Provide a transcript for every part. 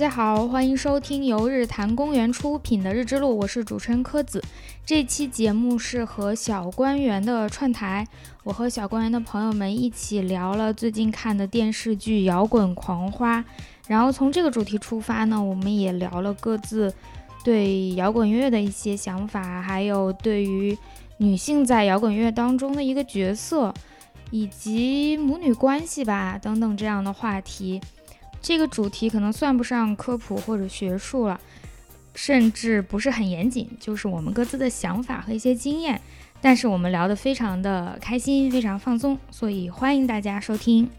大家好，欢迎收听由日坛公园出品的《日之路》，我是主持人柯子。这期节目是和小官员的串台，我和小官员的朋友们一起聊了最近看的电视剧《摇滚狂花》，然后从这个主题出发呢，我们也聊了各自对摇滚乐的一些想法，还有对于女性在摇滚乐当中的一个角色，以及母女关系吧等等这样的话题。这个主题可能算不上科普或者学术了，甚至不是很严谨，就是我们各自的想法和一些经验。但是我们聊得非常的开心，非常放松，所以欢迎大家收听。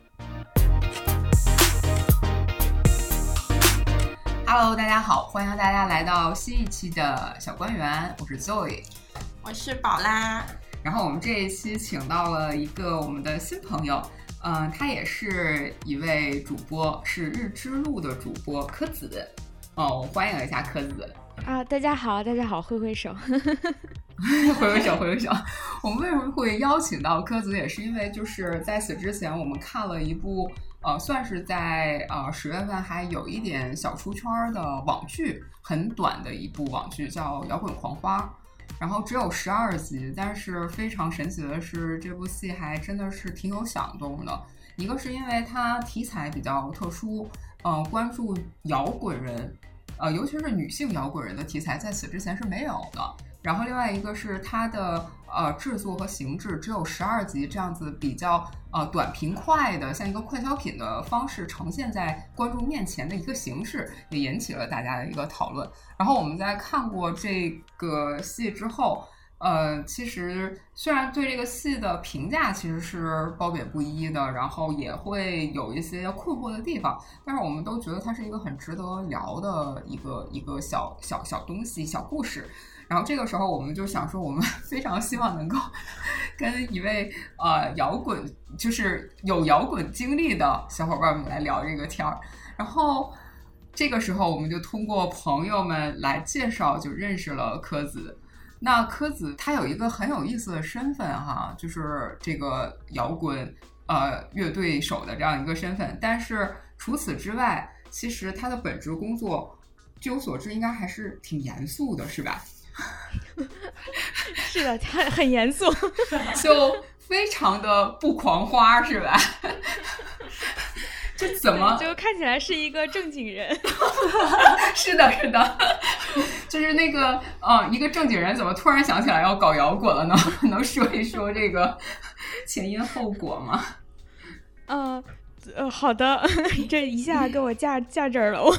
Hello，大家好，欢迎大家来到新一期的小官员，我是 Zoe，我是宝拉。然后我们这一期请到了一个我们的新朋友。嗯，他也是一位主播，是日之路的主播柯子。哦，欢迎一下柯子啊！大家好，大家好，挥挥手，挥挥手，挥挥手。我们为什么会邀请到柯子，也是因为就是在此之前，我们看了一部呃，算是在呃十月份还有一点小出圈的网剧，很短的一部网剧，叫《摇滚狂花》。然后只有十二集，但是非常神奇的是，这部戏还真的是挺有响动的。一个是因为它题材比较特殊，呃，关注摇滚人，呃，尤其是女性摇滚人的题材，在此之前是没有的。然后另外一个是它的呃制作和形制只有十二集这样子比较呃短平快的，像一个快消品的方式呈现在观众面前的一个形式，也引起了大家的一个讨论。然后我们在看过这个戏之后，呃，其实虽然对这个戏的评价其实是褒贬不一的，然后也会有一些困惑的地方，但是我们都觉得它是一个很值得聊的一个一个小小小东西、小故事。然后这个时候，我们就想说，我们 非常希望能够 跟一位呃摇滚，就是有摇滚经历的小伙伴们来聊这个天儿。然后这个时候，我们就通过朋友们来介绍，就认识了柯子。那柯子他有一个很有意思的身份哈，就是这个摇滚呃乐队手的这样一个身份。但是除此之外，其实他的本职工作，据我所知，应该还是挺严肃的，是吧？是的，他很严肃，就非常的不狂花，是吧？这怎么就看起来是一个正经人？是的，是的，就是那个，嗯，一个正经人怎么突然想起来要搞摇滚了呢？能说一说这个前因后果吗？嗯。呃，好的，这一下给我架架这儿了。我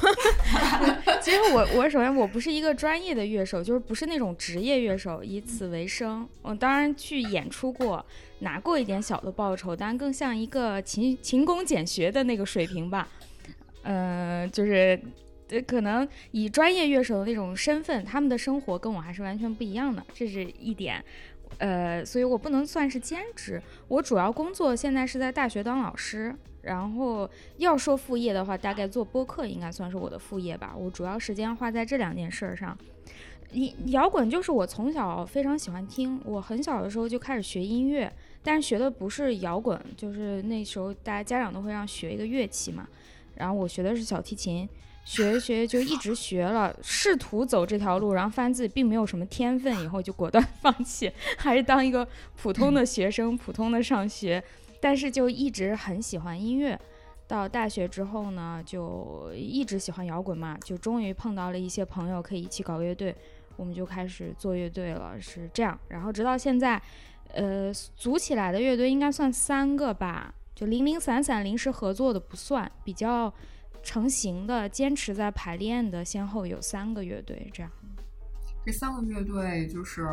其实我我首先我不是一个专业的乐手，就是不是那种职业乐手，以此为生。我当然去演出过，拿过一点小的报酬，但更像一个勤勤工俭学的那个水平吧。嗯，就是可能以专业乐手的那种身份，他们的生活跟我还是完全不一样的，这是一点。呃，所以我不能算是兼职，我主要工作现在是在大学当老师。然后要说副业的话，大概做播客应该算是我的副业吧。我主要时间花在这两件事上。摇滚就是我从小非常喜欢听，我很小的时候就开始学音乐，但是学的不是摇滚，就是那时候大家家长都会让学一个乐器嘛。然后我学的是小提琴，学学就一直学了，试图走这条路，然后发现自己并没有什么天分，以后就果断 放弃，还是当一个普通的学生，普通的上学。但是就一直很喜欢音乐，到大学之后呢，就一直喜欢摇滚嘛，就终于碰到了一些朋友可以一起搞乐队，我们就开始做乐队了，是这样。然后直到现在，呃，组起来的乐队应该算三个吧，就零零散散临时合作的不算，比较成型的、坚持在排练的，先后有三个乐队这样。这三个乐队就是，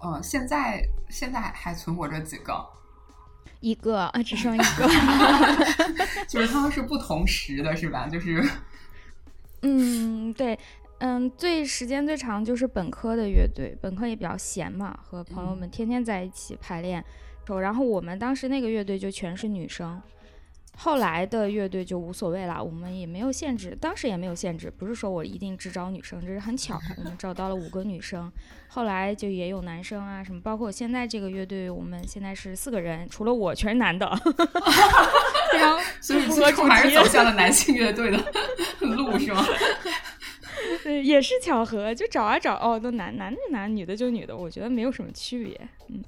呃，现在现在还存活着几个？一个啊，只剩一个，就是他们是不同时的，是吧？就是，嗯，对，嗯，最时间最长就是本科的乐队，本科也比较闲嘛，和朋友们天天在一起排练，然后我们当时那个乐队就全是女生。后来的乐队就无所谓了，我们也没有限制，当时也没有限制，不是说我一定只招女生，这是很巧，我们找到了五个女生，后来就也有男生啊，什么，包括现在这个乐队，我们现在是四个人，除了我全是男的，非常 所以符合主最终还是题走向了男性乐队的路，是吗？对，也是巧合，就找啊找，哦，都男男的就男，女的就女的，我觉得没有什么区别。嗯，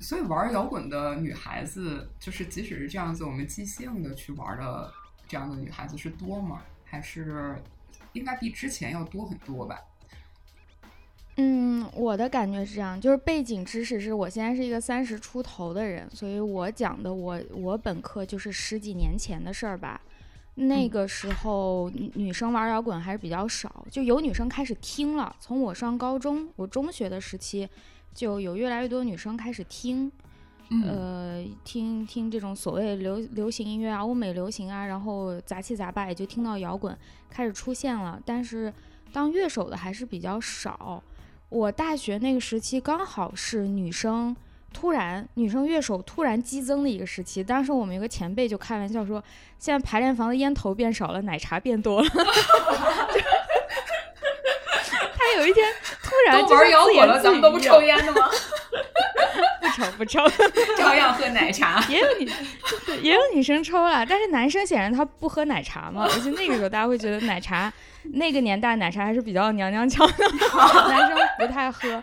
所以玩摇滚的女孩子，就是即使是这样子，我们即兴的去玩的这样的女孩子是多吗？还是应该比之前要多很多吧？嗯，我的感觉是这样，就是背景知识是我现在是一个三十出头的人，所以我讲的我我本科就是十几年前的事儿吧。那个时候女女生玩摇滚还是比较少，就有女生开始听了。从我上高中，我中学的时期，就有越来越多女生开始听，嗯呃，听听这种所谓流流行音乐啊、欧美流行啊，然后杂七杂八也就听到摇滚开始出现了。但是当乐手的还是比较少。我大学那个时期刚好是女生突然女生乐手突然激增的一个时期。当时我们有个前辈就开玩笑说，现在排练房的烟头变少了，奶茶变多了。他有一天突然都就玩摇滚了，咱们都不抽烟的吗？不 抽不抽。照样喝奶茶。也有女，对，也有女生抽了，但是男生显然他不喝奶茶嘛，而且那个时候大家会觉得奶茶，那个年代奶茶还是比较娘娘腔的，男生不太喝。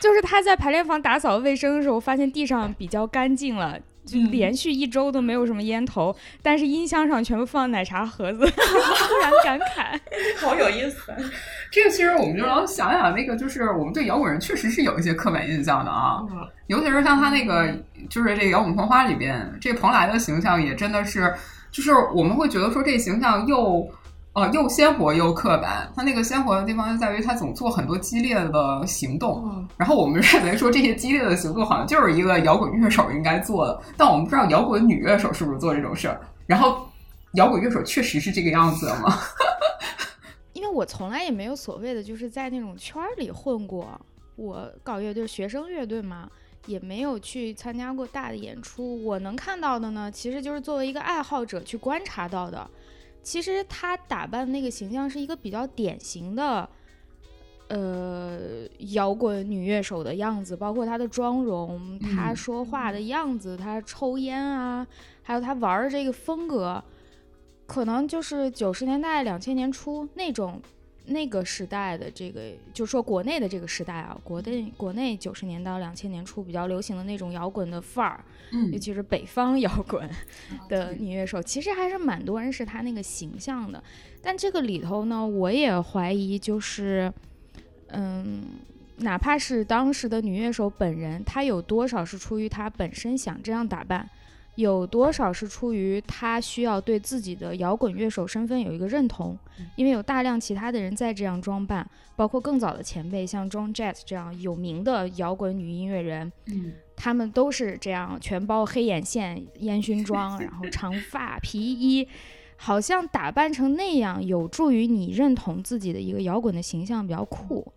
就是他在排练房打扫卫生的时候，发现地上比较干净了。就嗯连续一周都没有什么烟头，但是音箱上全部放奶茶盒子，突然感慨。好有意思。这个其实我们就要想想，那个就是我们对摇滚人确实是有一些刻板印象的啊，嗯尤其是像他那个，就是这个摇滚狂花里边，这蓬莱的形象也真的是，就是我们会觉得说这形象又。呃，又鲜活又刻板。他那个鲜活的地方就在于他总做很多激烈的行动，嗯然后我们认为说这些激烈的行动好像就是一个摇滚乐手应该做的，但我们不知道摇滚女乐手是不是做这种事儿。然后，摇滚乐手确实是这个样子的吗？因为我从来也没有所谓的就是在那种圈儿里混过，我搞乐队，学生乐队嘛，也没有去参加过大的演出。我能看到的呢，其实就是作为一个爱好者去观察到的。其实她打扮那个形象是一个比较典型的，呃，摇滚女乐手的样子，包括她的妆容、她嗯。说话的样子、她抽烟啊，还有她玩儿的这个风格，可能就是九十年代、两千年初那种那个时代的这个，就是说国内的这个时代啊，国内国内九十年到两千年初比较流行的那种摇滚的范儿，嗯尤其是北方摇滚的女乐手，其实还是蛮多人是她那个形象的。但这个里头呢，我也怀疑，就是，嗯，哪怕是当时的女乐手本人，她有多少是出于她本身想这样打扮，有多少是出于他需要对自己的摇滚乐手身份有一个认同，因为有大量其他的人在这样装扮，包括更早的前辈，像 Joan Jett 这样有名的摇滚女音乐人，嗯他们都是这样，全包黑眼线、烟熏妆，然后长 发、皮衣，好像打扮成那样，有助于你认同自己的一个摇滚的形象，比较酷。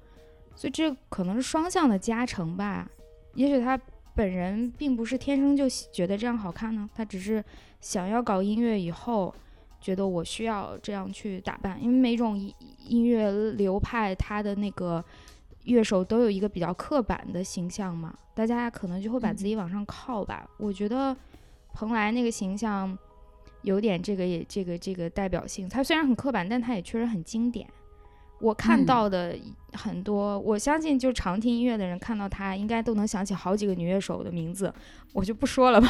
所以这可能是双向的加成吧。也许他本人并不是天生就喜觉得这样好看呢，他只是想要搞音乐以后，觉得我需要这样去打扮，因为每种音音乐流派他的那个乐手都有一个比较刻板的形象嘛，大家可能就会把自己往上靠吧。我觉得蓬莱那个形象有点这个也这个这个代表性，他虽然很刻板，但他也确实很经典。我看嗯到的很多，我相信就常听音乐的人看到他，应该都能想起好几个女乐手的名字，我就不说了吧。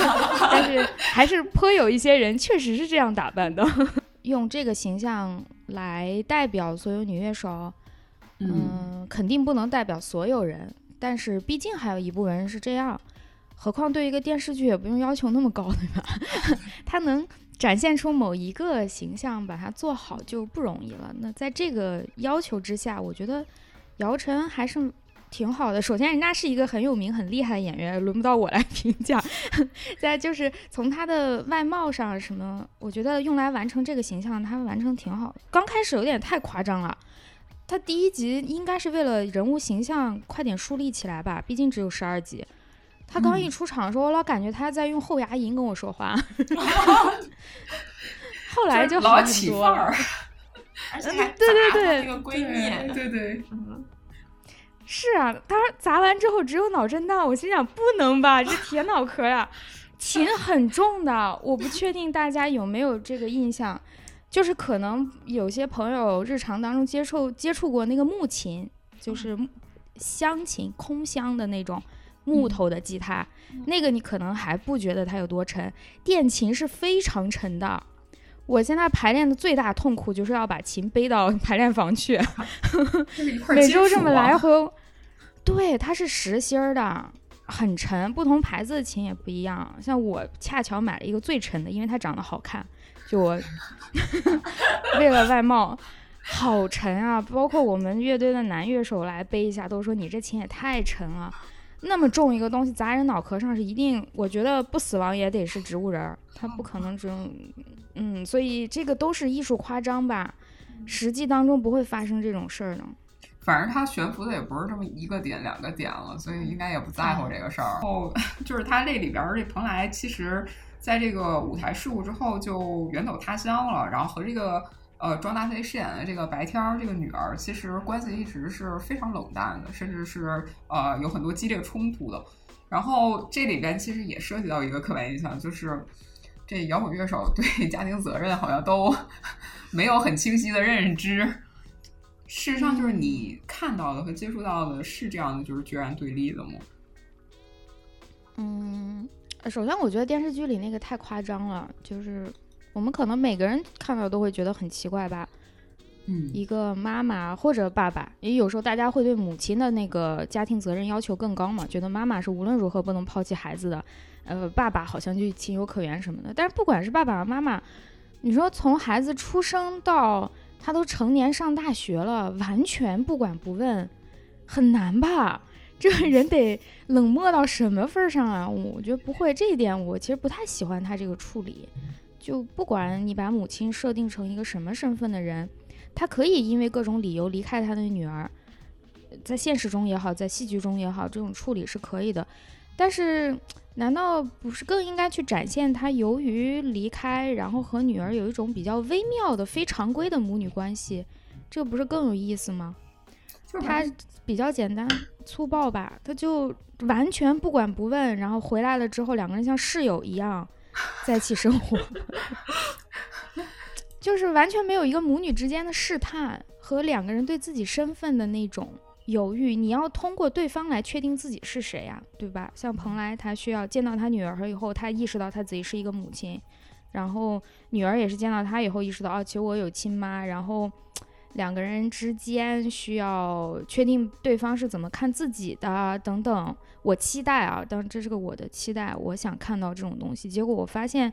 但是还是颇有一些人确实是这样打扮的，用这个形象来代表所有女乐手，嗯，肯定不能代表所有人，但是毕竟还有一部分人是这样。何况对一个电视剧也不用要求那么高，对吧？他能展现出某一个形象，把它做好就不容易了。那在这个要求之下，我觉得姚晨还是挺好的。首先，人家是一个很有名、很厉害的演员，轮不到我来评价。再就是从她的外貌上什么，我觉得用来完成这个形象，他完成挺好的。刚开始有点太夸张了。他第一集应该是为了人物形象快点树立起来吧，毕竟只有十二集。他刚一出场的时候，我老感觉他在用后牙龈跟我说话，后来就好起多了。范儿，而且还对对对那个闺蜜，对对，嗯是啊，他砸完之后只有脑震荡，我心想不能吧，这铁脑壳呀。琴很重的，我不确定大家有没有这个印象，就是可能有些朋友日常当中接触接触过那个木琴，就是香琴，空箱的那种木头的吉他，那个你可能还不觉得它有多沉，电琴是非常沉的。我现在排练的最大痛苦就是要把琴背到排练房去，每周这么来回。对，它是实心儿的，很沉。不同牌子的琴也不一样。像我恰巧买了一个最沉的，因为它长得好看。就我 为了外貌，好沉啊！包括我们乐队的男乐手来背一下，都说你这琴也太沉了。那么重一个东西砸人脑壳上是一定，我觉得不死亡也得是植物人儿，他不可能只用，嗯，所以这个都是艺术夸张吧，实际当中不会发生这种事儿的。反正他悬浮的也不是这么一个点两个点了，所以应该也不在乎这个事儿。然后 就是他这里边这蓬莱，其实在这个舞台事故之后就远走他乡了，然后和这个。呃，庄大飞饰演的这个白天儿这个女儿，其实关系一直是非常冷淡的，甚至是呃有很多激烈冲突的。然后这里边其实也涉及到一个刻板印象，就是这摇滚乐手对 家庭责任好像都 没有很清晰的认知。事实上，就是你看到的和接触到的是这样的，就是决然对立的吗？嗯，首先我觉得电视剧里那个太夸张了，就是。我们可能每个人看到都会觉得很奇怪吧，嗯，一个妈妈或者爸爸，也有时候大家会对母亲的那个家庭责任要求更高嘛，觉得妈妈是无论如何不能抛弃孩子的，呃，爸爸好像就情有可原什么的。但是不管是爸爸妈妈，你说从孩子出生到他都成年上大学了，完全不管不问，很难吧？这个人得冷漠到什么份上啊？我觉得不会，这一点我其实不太喜欢他这个处理。就不管你把母亲设定成一个什么身份的人，她可以因为各种理由离开她的女儿，在现实中也好，在戏剧中也好，这种处理是可以的。但是，难道不是更应该去展现她由于离开，然后和女儿有一种比较微妙的非常规的母女关系？这不是更有意思吗？他比较简单粗暴吧，他就完全不管不问，然后回来了之后，两个人像室友一样。在一起生活，就是完全没有一个母女之间的试探和两个人对自己身份的那种犹豫。你要通过对方来确定自己是谁呀，对吧？像蓬莱，他需要见到他女儿以后，他意识到他自己是一个母亲，然后女儿也是见到他以后意识到，哦，其实我有亲妈，然后。两个人之间需要确定对方是怎么看自己的等等，我期待啊，当这是个我的期待，我想看到这种东西。结果我发现，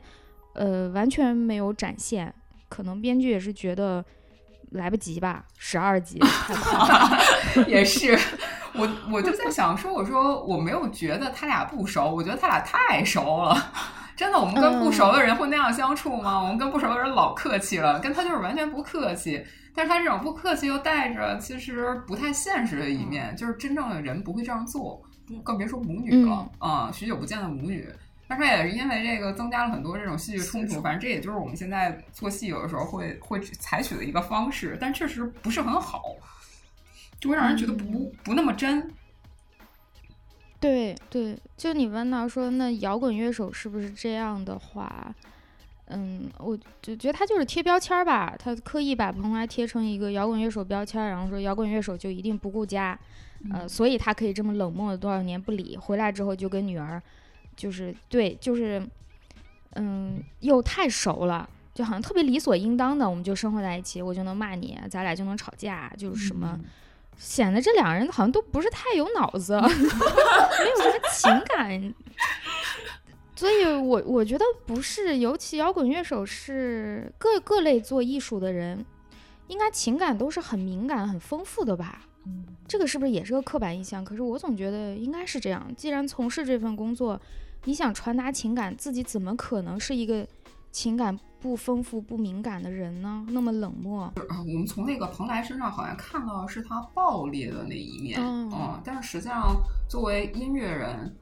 呃，完全没有展现。可能编剧也是觉得来不及吧，十二集。也是，我我就在想说，我说我没有觉得他俩不熟，我觉得他俩太熟了。真的，我们跟不熟的人会那样相处吗？我们跟不熟的人老客气了，跟他就是完全不客气。但是他这种不客气又带着其实不太现实的一面，就是真正的人不会这样做，更别说母女了啊！许久不见的母女，但是也是因为这个增加了很多这种戏剧冲突。反正这也就是我们现在做戏有的时候会会采取的一个方式，但确实不是很好，就会让人觉得不不那么真。对对，就你问到说那摇滚乐手是不是这样的话？嗯，我就觉得他就是贴标签儿吧，他刻意把蓬莱贴成一个摇滚乐手标签儿，然后说摇滚乐手就一定不顾家，呃，所以他可以这么冷漠了多少年不理，回来之后就跟女儿，就是对，就是，嗯，又太熟了，就好像特别理所应当的，我们就生活在一起，我就能骂你，咱俩就能吵架，就是什么，显得这两个人好像都不是太有脑子，没有什么情感。所以，我我觉得不是，尤其摇滚乐手是各各类做艺术的人，应该情感都是很敏感、很丰富的吧？这个是不是也是个刻板印象？可是我总觉得应该是这样。既然从事这份工作，你想传达情感，自己怎么可能是一个情感不丰富、不敏感的人呢？那么冷漠。我们从那个蓬莱身上好像看到的是他暴烈的那一面，嗯，但是实际上作为音乐人。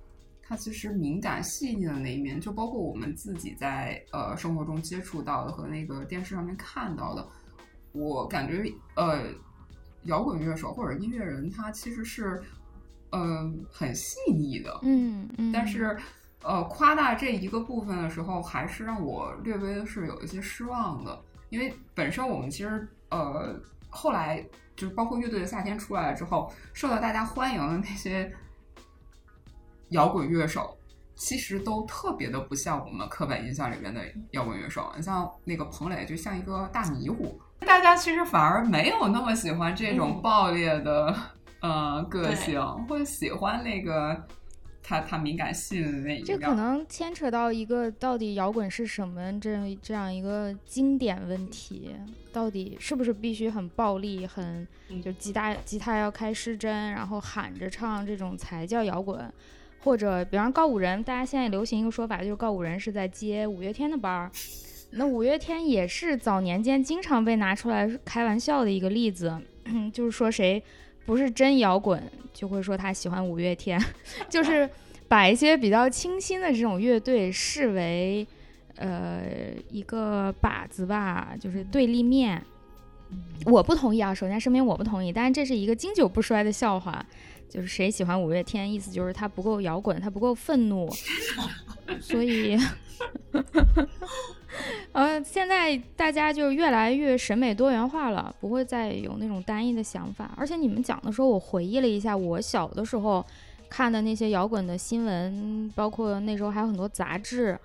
他其实敏感细腻的那一面，就包括我们自己在呃生活中接触到的和那个电视上面看到的，我感觉呃摇滚乐手或者音乐人，他其实是嗯很细腻的，嗯嗯，但是呃夸大这一个部分的时候，还是让我略微的是有一些失望的，因为本身我们其实呃后来就是包括乐队的夏天出来了之后，受到大家欢迎的那些摇滚乐手。其实都特别的不像我们刻板印象里面的摇滚乐手，你像那个彭磊，就像一个大迷糊。大家其实反而没有那么喜欢这种爆裂的、呃个性，或者喜欢那个他他敏感性的那一这可能牵扯到一个到底摇滚是什么这这样一个经典问题，到底是不是必须很暴力、很就吉他吉他要开失真，然后喊着唱这种才叫摇滚？或者，比方告五人，大家现在流行一个说法，就是告五人是在接五月天的班儿。那五月天也是早年间经常被拿出来开玩笑的一个例子，就是说谁不是真摇滚，就会说他喜欢五月天，就是把一些比较清新的这种乐队视为呃一个靶子吧，就是对立面。我不同意啊，首先声明我不同意，但是这是一个经久不衰的笑话。就是谁喜欢五月天，意思就是他不够摇滚，他不够愤怒，所以，呃，现在大家就越来越审美多元化了，不会再有那种单一的想法。而且你们讲的时候，我回忆了一下我小的时候看的那些摇滚的新闻，包括那时候还有很多杂志，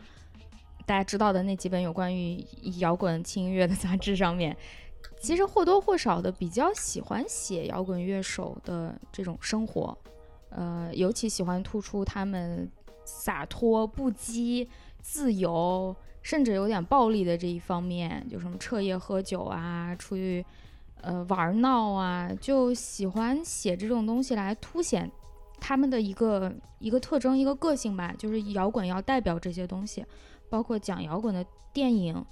大家知道的那几本有关于摇滚轻音乐的 杂志上面。其实或多或少的比较喜欢写摇滚乐手的这种生活，呃，尤其喜欢突出他们洒脱、不羁、自由，甚至有点暴力的这一方面，就什么彻夜喝酒啊，出去呃玩闹啊，就喜欢写这种东西来凸显他们的一个一个特征、一个个性吧。就是摇滚要代表这些东西，包括讲摇滚的电影。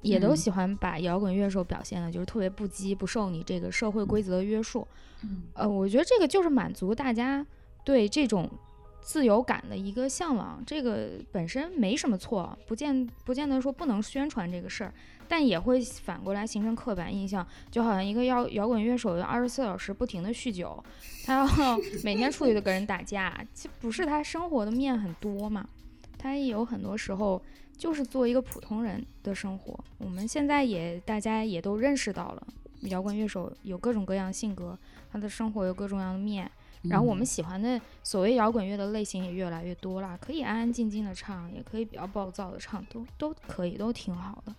也都喜欢把摇滚乐手表现的，就是特别不羁，不受你这个社会规则的约束。呃，我觉得这个就是满足大家对这种自由感的一个向往，这个本身没什么错，不见不见得说不能宣传这个事儿，但也会反过来形成刻板印象，就好像一个摇摇滚乐手要二十四小时不停的酗酒，他要 每天出去都跟人打架，其实不是他生活的面很多嘛，他也有很多时候。就是做一个普通人的生活。我们现在也大家也都认识到了，摇滚乐手有各种各样性格，他的生活有各种各样的面。然后我们喜欢的所谓摇滚乐的类型也越来越多了，可以安安静静的唱，也可以比较暴躁的唱，都都可以，都挺好的。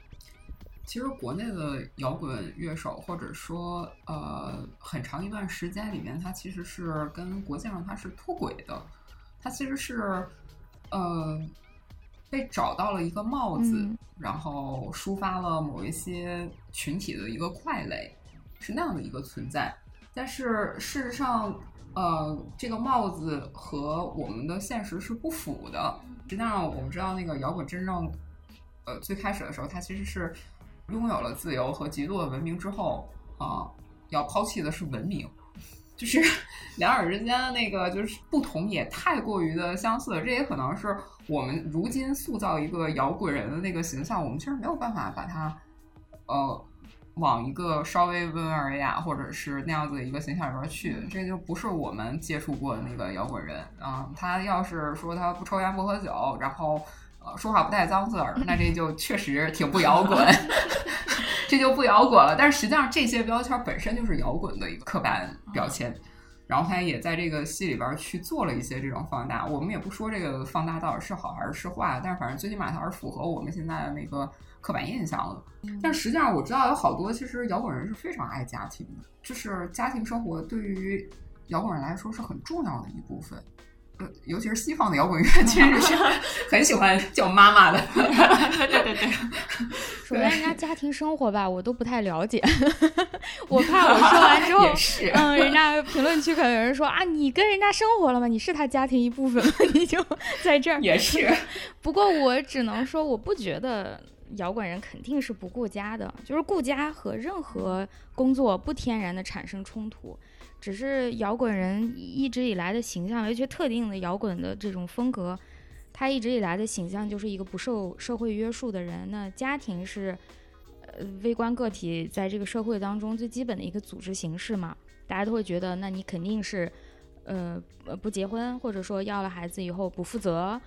其实国内的摇滚乐手，或者说呃很长一段时间里面，它其实是跟国际上它是脱轨的，它其实是呃。被找到了一个帽子，然后抒发了某一些群体的一个快乐，是那样的一个存在。但是事实上，呃，这个帽子和我们的现实是不符的。实际上，我们知道那个摇滚真正，呃，最开始的时候，它其实是拥有了自由和极度的文明之后，啊，要抛弃的是文明。就是 两者之间的那个就是不同也太过于的相似，这也可能是我们如今塑造一个摇滚人的那个形象，我们其实没有办法把它呃往一个稍微温文尔雅或者是那样子的一个形象里边去，这就不是我们接触过的那个摇滚人啊。他要是说他不抽烟不喝酒，然后呃说话不带脏字儿，那这就确实挺不摇滚。这就不摇滚了，但是实际上这些标签本身就是摇滚的一个刻板标签，然后他也在这个戏里边去做了一些这种放大。我们也不说这个放大到底是好还是是坏，但是反正最起码它是符合我们现在的那个刻板印象了。但实际上我知道有好多其实摇滚人是非常爱家庭的，就是家庭生活对于摇滚人来说是很重要的一部分。呃，尤其是西方的摇滚乐，其实是很喜欢叫妈妈的。对对对。首先，人家家庭生活吧，我都不太了解。我怕我说完之后，嗯，人家评论区可能有人说啊，你跟人家生活了吗？你是他家庭一部分吗？你就在这儿。也是。不过我只能说，我不觉得摇滚人肯定是不顾家的，就是顾家和任何工作不天然的产生冲突。只是摇滚人一直以来的形象，尤其特定的摇滚的这种风格，他一直以来的形象就是一个不受社会约束的人。那家庭是呃微观个体在这个社会当中最基本的一个组织形式嘛，大家都会觉得，那你肯定是呃呃不结婚，或者说要了孩子以后不负责，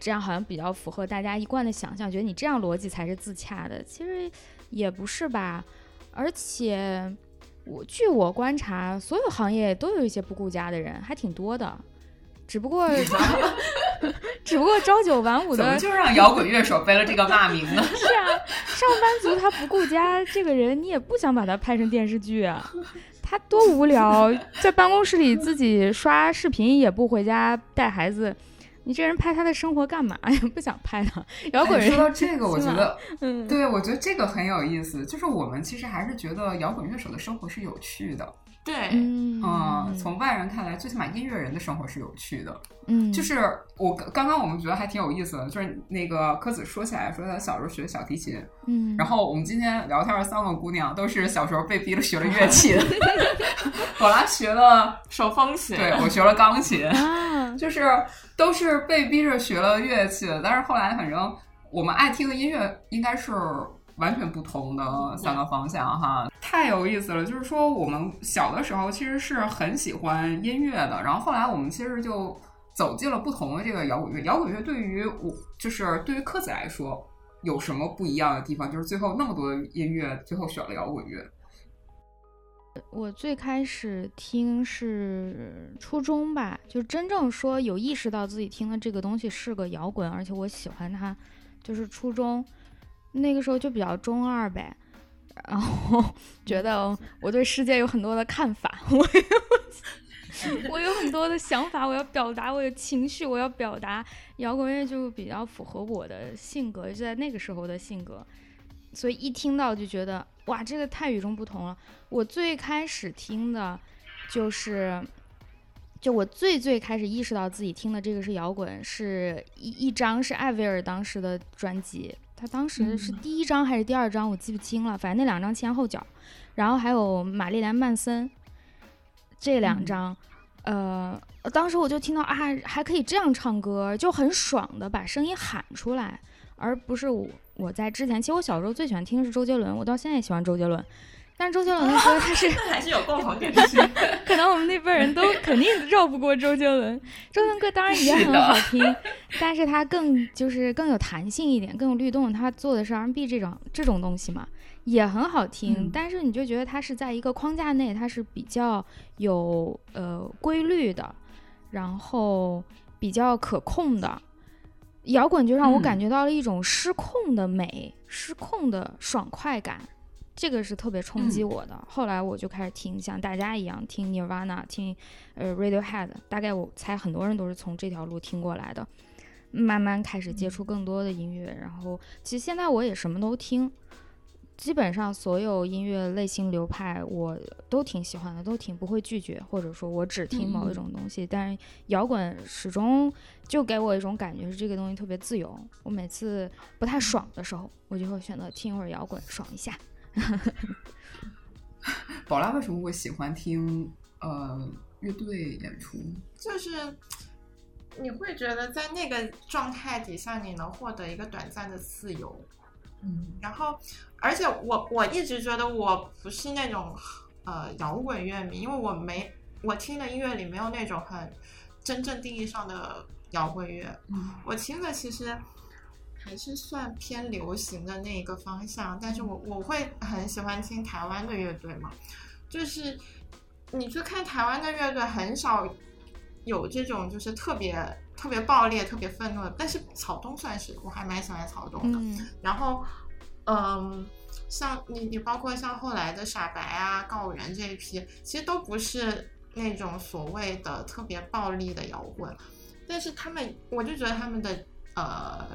这样好像比较符合大家一贯的想象，觉得你这样逻辑才是自洽的。其实也不是吧，而且我据我观察，所有行业都有一些不顾家的人，还挺多的。只不过，只不过朝九晚五的，就让摇滚乐手背了这个骂名呢？是啊，上班族他不顾家，这个人你也不想把他拍成电视剧啊。他多无聊，在办公室里自己刷视频，也不回家带孩子。你这人拍他的生活干嘛呀？不想拍他。摇滚人说到这个，我觉得，嗯，对，我觉得这个很有意思。就是我们其实还是觉得摇滚乐手的生活是有趣的。对，嗯，从外人看来，最起码音乐人的生活是有趣的。嗯，就是我刚刚我们觉得还挺有意思的，就是那个柯子说起来说他小时候学小提琴，嗯，然后我们今天聊天的三个姑娘都是小时候被逼着学了乐器的。我来学了 手风琴，对我学了钢琴，就是都是被逼着学了乐器的。但是后来反正我们爱听的音乐应该是。完全不同的三个方向哈，太有意思了。就是说，我们小的时候其实是很喜欢音乐的，然后后来我们其实就走进了不同的这个摇滚乐。摇滚乐对于我，就是对于柯子来说，有什么不一样的地方？就是最后那么多的音乐，最后选了摇滚乐。我最开始听是初中吧，就真正说有意识到自己听的这个东西是个摇滚，而且我喜欢它，就是初中。那个时候就比较中二呗，然后觉得我对世界有很多的看法，我有 我有很多的想法，我要表达我的情绪，我要表达摇滚乐就比较符合我的性格，就在那个时候的性格，所以一听到就觉得哇，这个太与众不同了。我最开始听的，就是就我最最开始意识到自己听的这个是摇滚，是一一张是艾薇儿当时的专辑。他当时是第一张还是第二张，我记不清了。反正那两张前后脚，然后还有玛丽莲曼森这两张，呃，当时我就听到啊，还可以这样唱歌，就很爽的把声音喊出来，而不是我我在之前，其实我小时候最喜欢听的是周杰伦，我到现在也喜欢周杰伦。但周杰伦的歌，他是 还是有共同点。可能我们那辈人都肯定绕不过周杰伦。周杰伦歌当然也很好听，但是他更就是更有弹性一点，更有律动。他做的是 R&B 这种这种东西嘛，也很好听。但是你就觉得他是在一个框架内，他是比较有呃规律的，然后比较可控的。摇滚就让我感觉到了一种失控的美，失控的爽快感。这个是特别冲击我的。后来我就开始听，像大家一样听 Nirvana，听呃 Radiohead。大概我猜很多人都是从这条路听过来的。慢慢开始接触更多的音乐，然后其实现在我也什么都听，基本上所有音乐类型流派我都挺喜欢的，都挺不会拒绝，或者说我只听某一种东西。但是摇滚始终就给我一种感觉是这个东西特别自由。我每次不太爽的时候，我就会选择听会儿摇滚，爽一下。宝拉为什么会喜欢听呃乐队演出？就是你会觉得在那个状态底下，你能获得一个短暂的自由。嗯，然后而且我我一直觉得我不是那种呃摇滚乐迷，因为我没我听的音乐里没有那种很真正定义上的摇滚乐。嗯，我听的其实。还是算偏流行的那一个方向，但是我我会很喜欢听台湾的乐队嘛，就是你去看台湾的乐队，很少有这种就是特别特别爆裂、特别愤怒的，但是草东算是，我还蛮喜欢草东的。然后，嗯，像你你包括像后来的傻白啊、告五人这一批，其实都不是那种所谓的特别暴力的摇滚，但是他们，我就觉得他们的呃。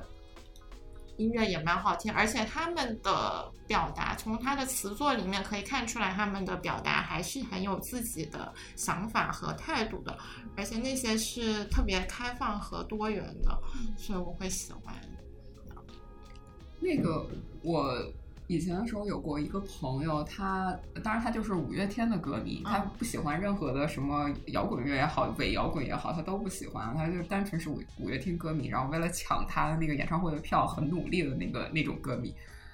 音乐也蛮好听，而且他们的表达，从他的词作里面可以看出来，他们的表达还是很有自己的想法和态度的，而且那些是特别开放和多元的，所以我会喜欢。那个我。以前的时候有过一个朋友，他当然他就是五月天的歌迷，他不喜欢任何的什么摇滚乐也好，伪摇滚也好，他都不喜欢，他就单纯是五五月天歌迷，然后为了抢他的那个演唱会的票，很努力的那个那种歌迷。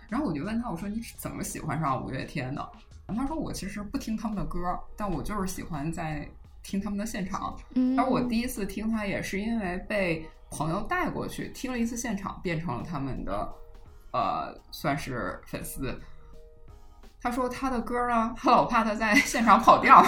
然后我就问他，我说你是怎么喜欢上五月天的？他说我其实不听他们的歌，但我就是喜欢在听他们的现场。而我第一次听他也是因为被。朋友带过去听了一次现场，变成了他们的呃算是粉丝。他说他的歌呢，他老怕他在现场跑调，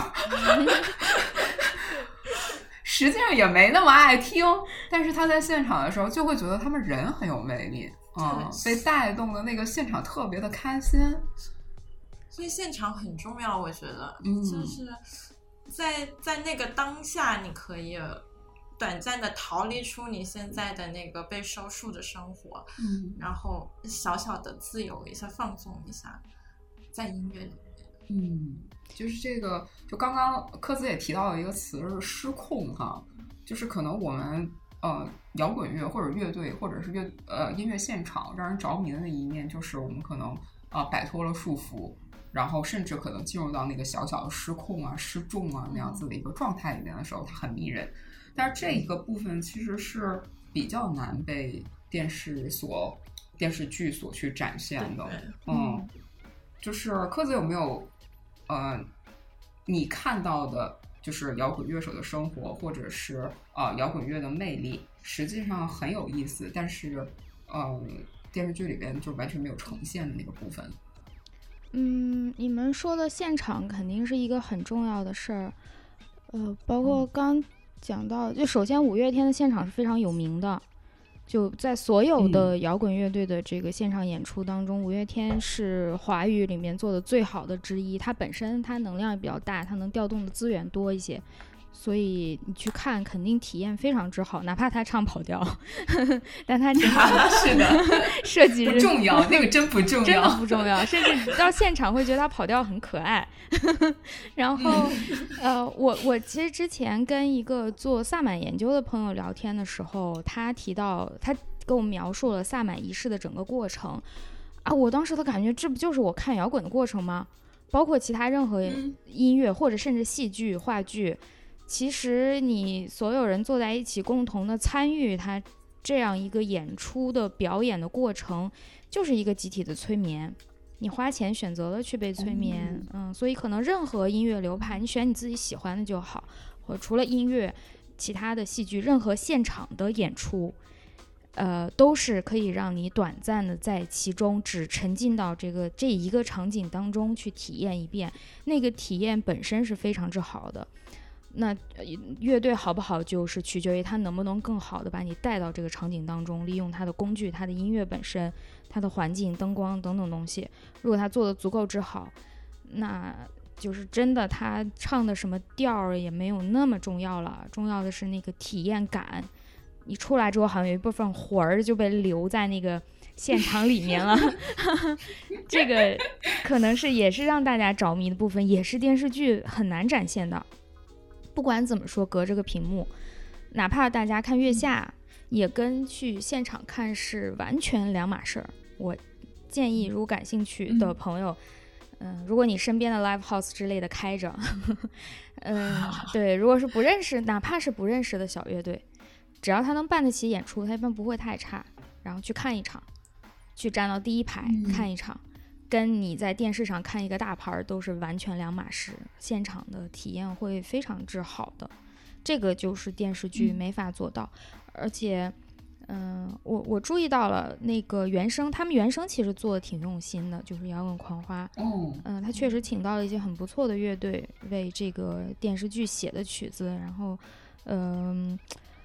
实际上也没那么爱听，但是他在现场的时候就会觉得他们人很有魅力，嗯，被带动的那个现场特别的开心。所以现场很重要，我觉得，嗯就是在在那个当下，你可以短暂的逃离出你现在的那个被收束的生活，嗯然后小小的自由一下，放纵一下，在音乐里面。嗯，就是这个，就刚刚科子也提到了一个词是失控哈，就是可能我们呃摇滚乐或者乐队或者是乐呃音乐现场让人着迷的那一面，就是我们可能啊、呃摆脱了束缚，然后甚至可能进入到那个小小的失控啊、失重啊那样子的一个状态里面的时候，它很迷人。但是这一个部分其实是比较难被电视所电视剧所去展现的，对嗯，就是柯子有没有呃你看到的，就是摇滚乐手的生活，或者是呃摇滚乐的魅力，实际上很有意思，但是呃电视剧里边就完全没有呈现的那个部分。嗯，你们说的现场肯定是一个很重要的事儿，呃，包括刚讲到，就首先五月天的现场是非常有名的，就在所有的摇滚乐队的这个现场演出当中，五月天是华语里面做的最好的之一。它本身它能量也比较大，它能调动的资源多一些，所以你去看肯定体验非常之好，哪怕他唱跑调，但他经常 是的，设计不重要，那个真不重要真的。不重要，甚至到现场会觉得他跑调很可爱。然后，呃，我我其实之前跟一个做萨满研究的朋友聊天的时候，他提到他跟我描述了萨满仪式的整个过程啊，我当时的感觉，这不就是我看摇滚的过程吗？包括其他任何嗯音乐或者甚至戏剧、话剧，其实你所有人坐在一起，共同的参与它这样一个演出的表演的过程，就是一个集体的催眠。你花钱选择了去被催眠，嗯，所以可能任何音乐流派，你选你自己喜欢的就好。或除了音乐，其他的戏剧，任何现场的演出，呃，都是可以让你短暂的在其中只沉浸到这个这一个场景当中去体验一遍，那个体验本身是非常之好的。那乐队好不好，就是取决于他能不能更好的把你带到这个场景当中，利用它的工具、它的音乐本身、它的环境、灯光等等东西。如果他做的足够之好，那就是真的，他唱的什么调儿也没有那么重要了，重要的是那个体验感。你出来之后，好像有一部分魂儿就被留在那个现场里面了。这个可能是也是让大家着迷的部分，也是电视剧很难展现的。不管怎么说，隔着个屏幕，哪怕大家看月下，也跟去现场看是完全两码事儿。我建议，如果感兴趣的朋友，嗯、如果你身边的 live house 之类的开着，嗯，对，如果是不认识，哪怕是不认识的小乐队，只要他能办得起演出，他一般不会太差。然后去看一场，去站到第一排嗯看一场，跟你在电视上看一个大牌儿都是完全两码事，现场的体验会非常之好的。这个就是电视剧嗯。没法做到，而且，嗯、我我注意到了那个原声，他们原声其实做的挺用心的，就是摇滚狂花，嗯，嗯、他确实请到了一些很不错的乐队为这个电视剧写的曲子，然后，嗯、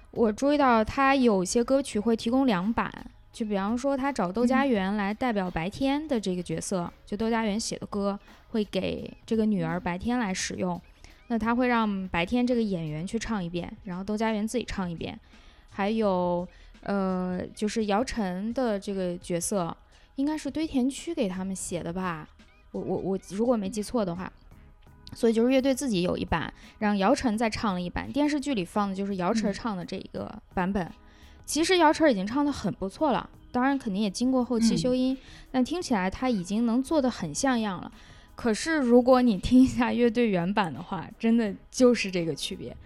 我注意到他有些歌曲会提供两版，就比方说他找窦家园来代表白天的这个角色，就窦家园写的歌会给这个女儿白天来使用，那他会让白天这个演员去唱一遍，然后窦家园自己唱一遍，还有呃，就是姚晨的这个角色应该是堆填区给他们写的吧，我我我如果没记错的话。所以就是乐队自己有一版，让姚晨再唱了一版。电视剧里放的就是姚晨嗯唱的这个版本。其实姚晨已经唱得很不错了，当然肯定也经过后期嗯修音，但听起来他已经能做得很像样了。可是如果你听一下乐队原版的话，真的就是这个区别。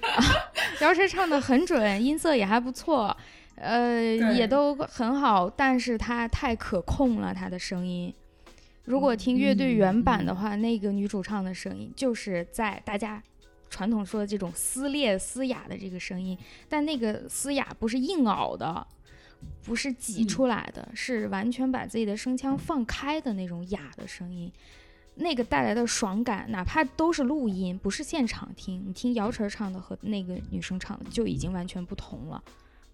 姚晨唱得很准，音色也还不错，呃，也都很好，但是她太可控了，她的声音。如果听乐队原版的话，那个女主唱的声音就是在大家传统说的这种撕裂嘶哑的这个声音，但那个嘶哑不是硬咬的，不是挤出来的，是完全把自己的声腔放开的那种哑的声音。那个带来的爽感，哪怕都是录音，不是现场听，你听姚晨唱的和那个女生唱的就已经完全不同了。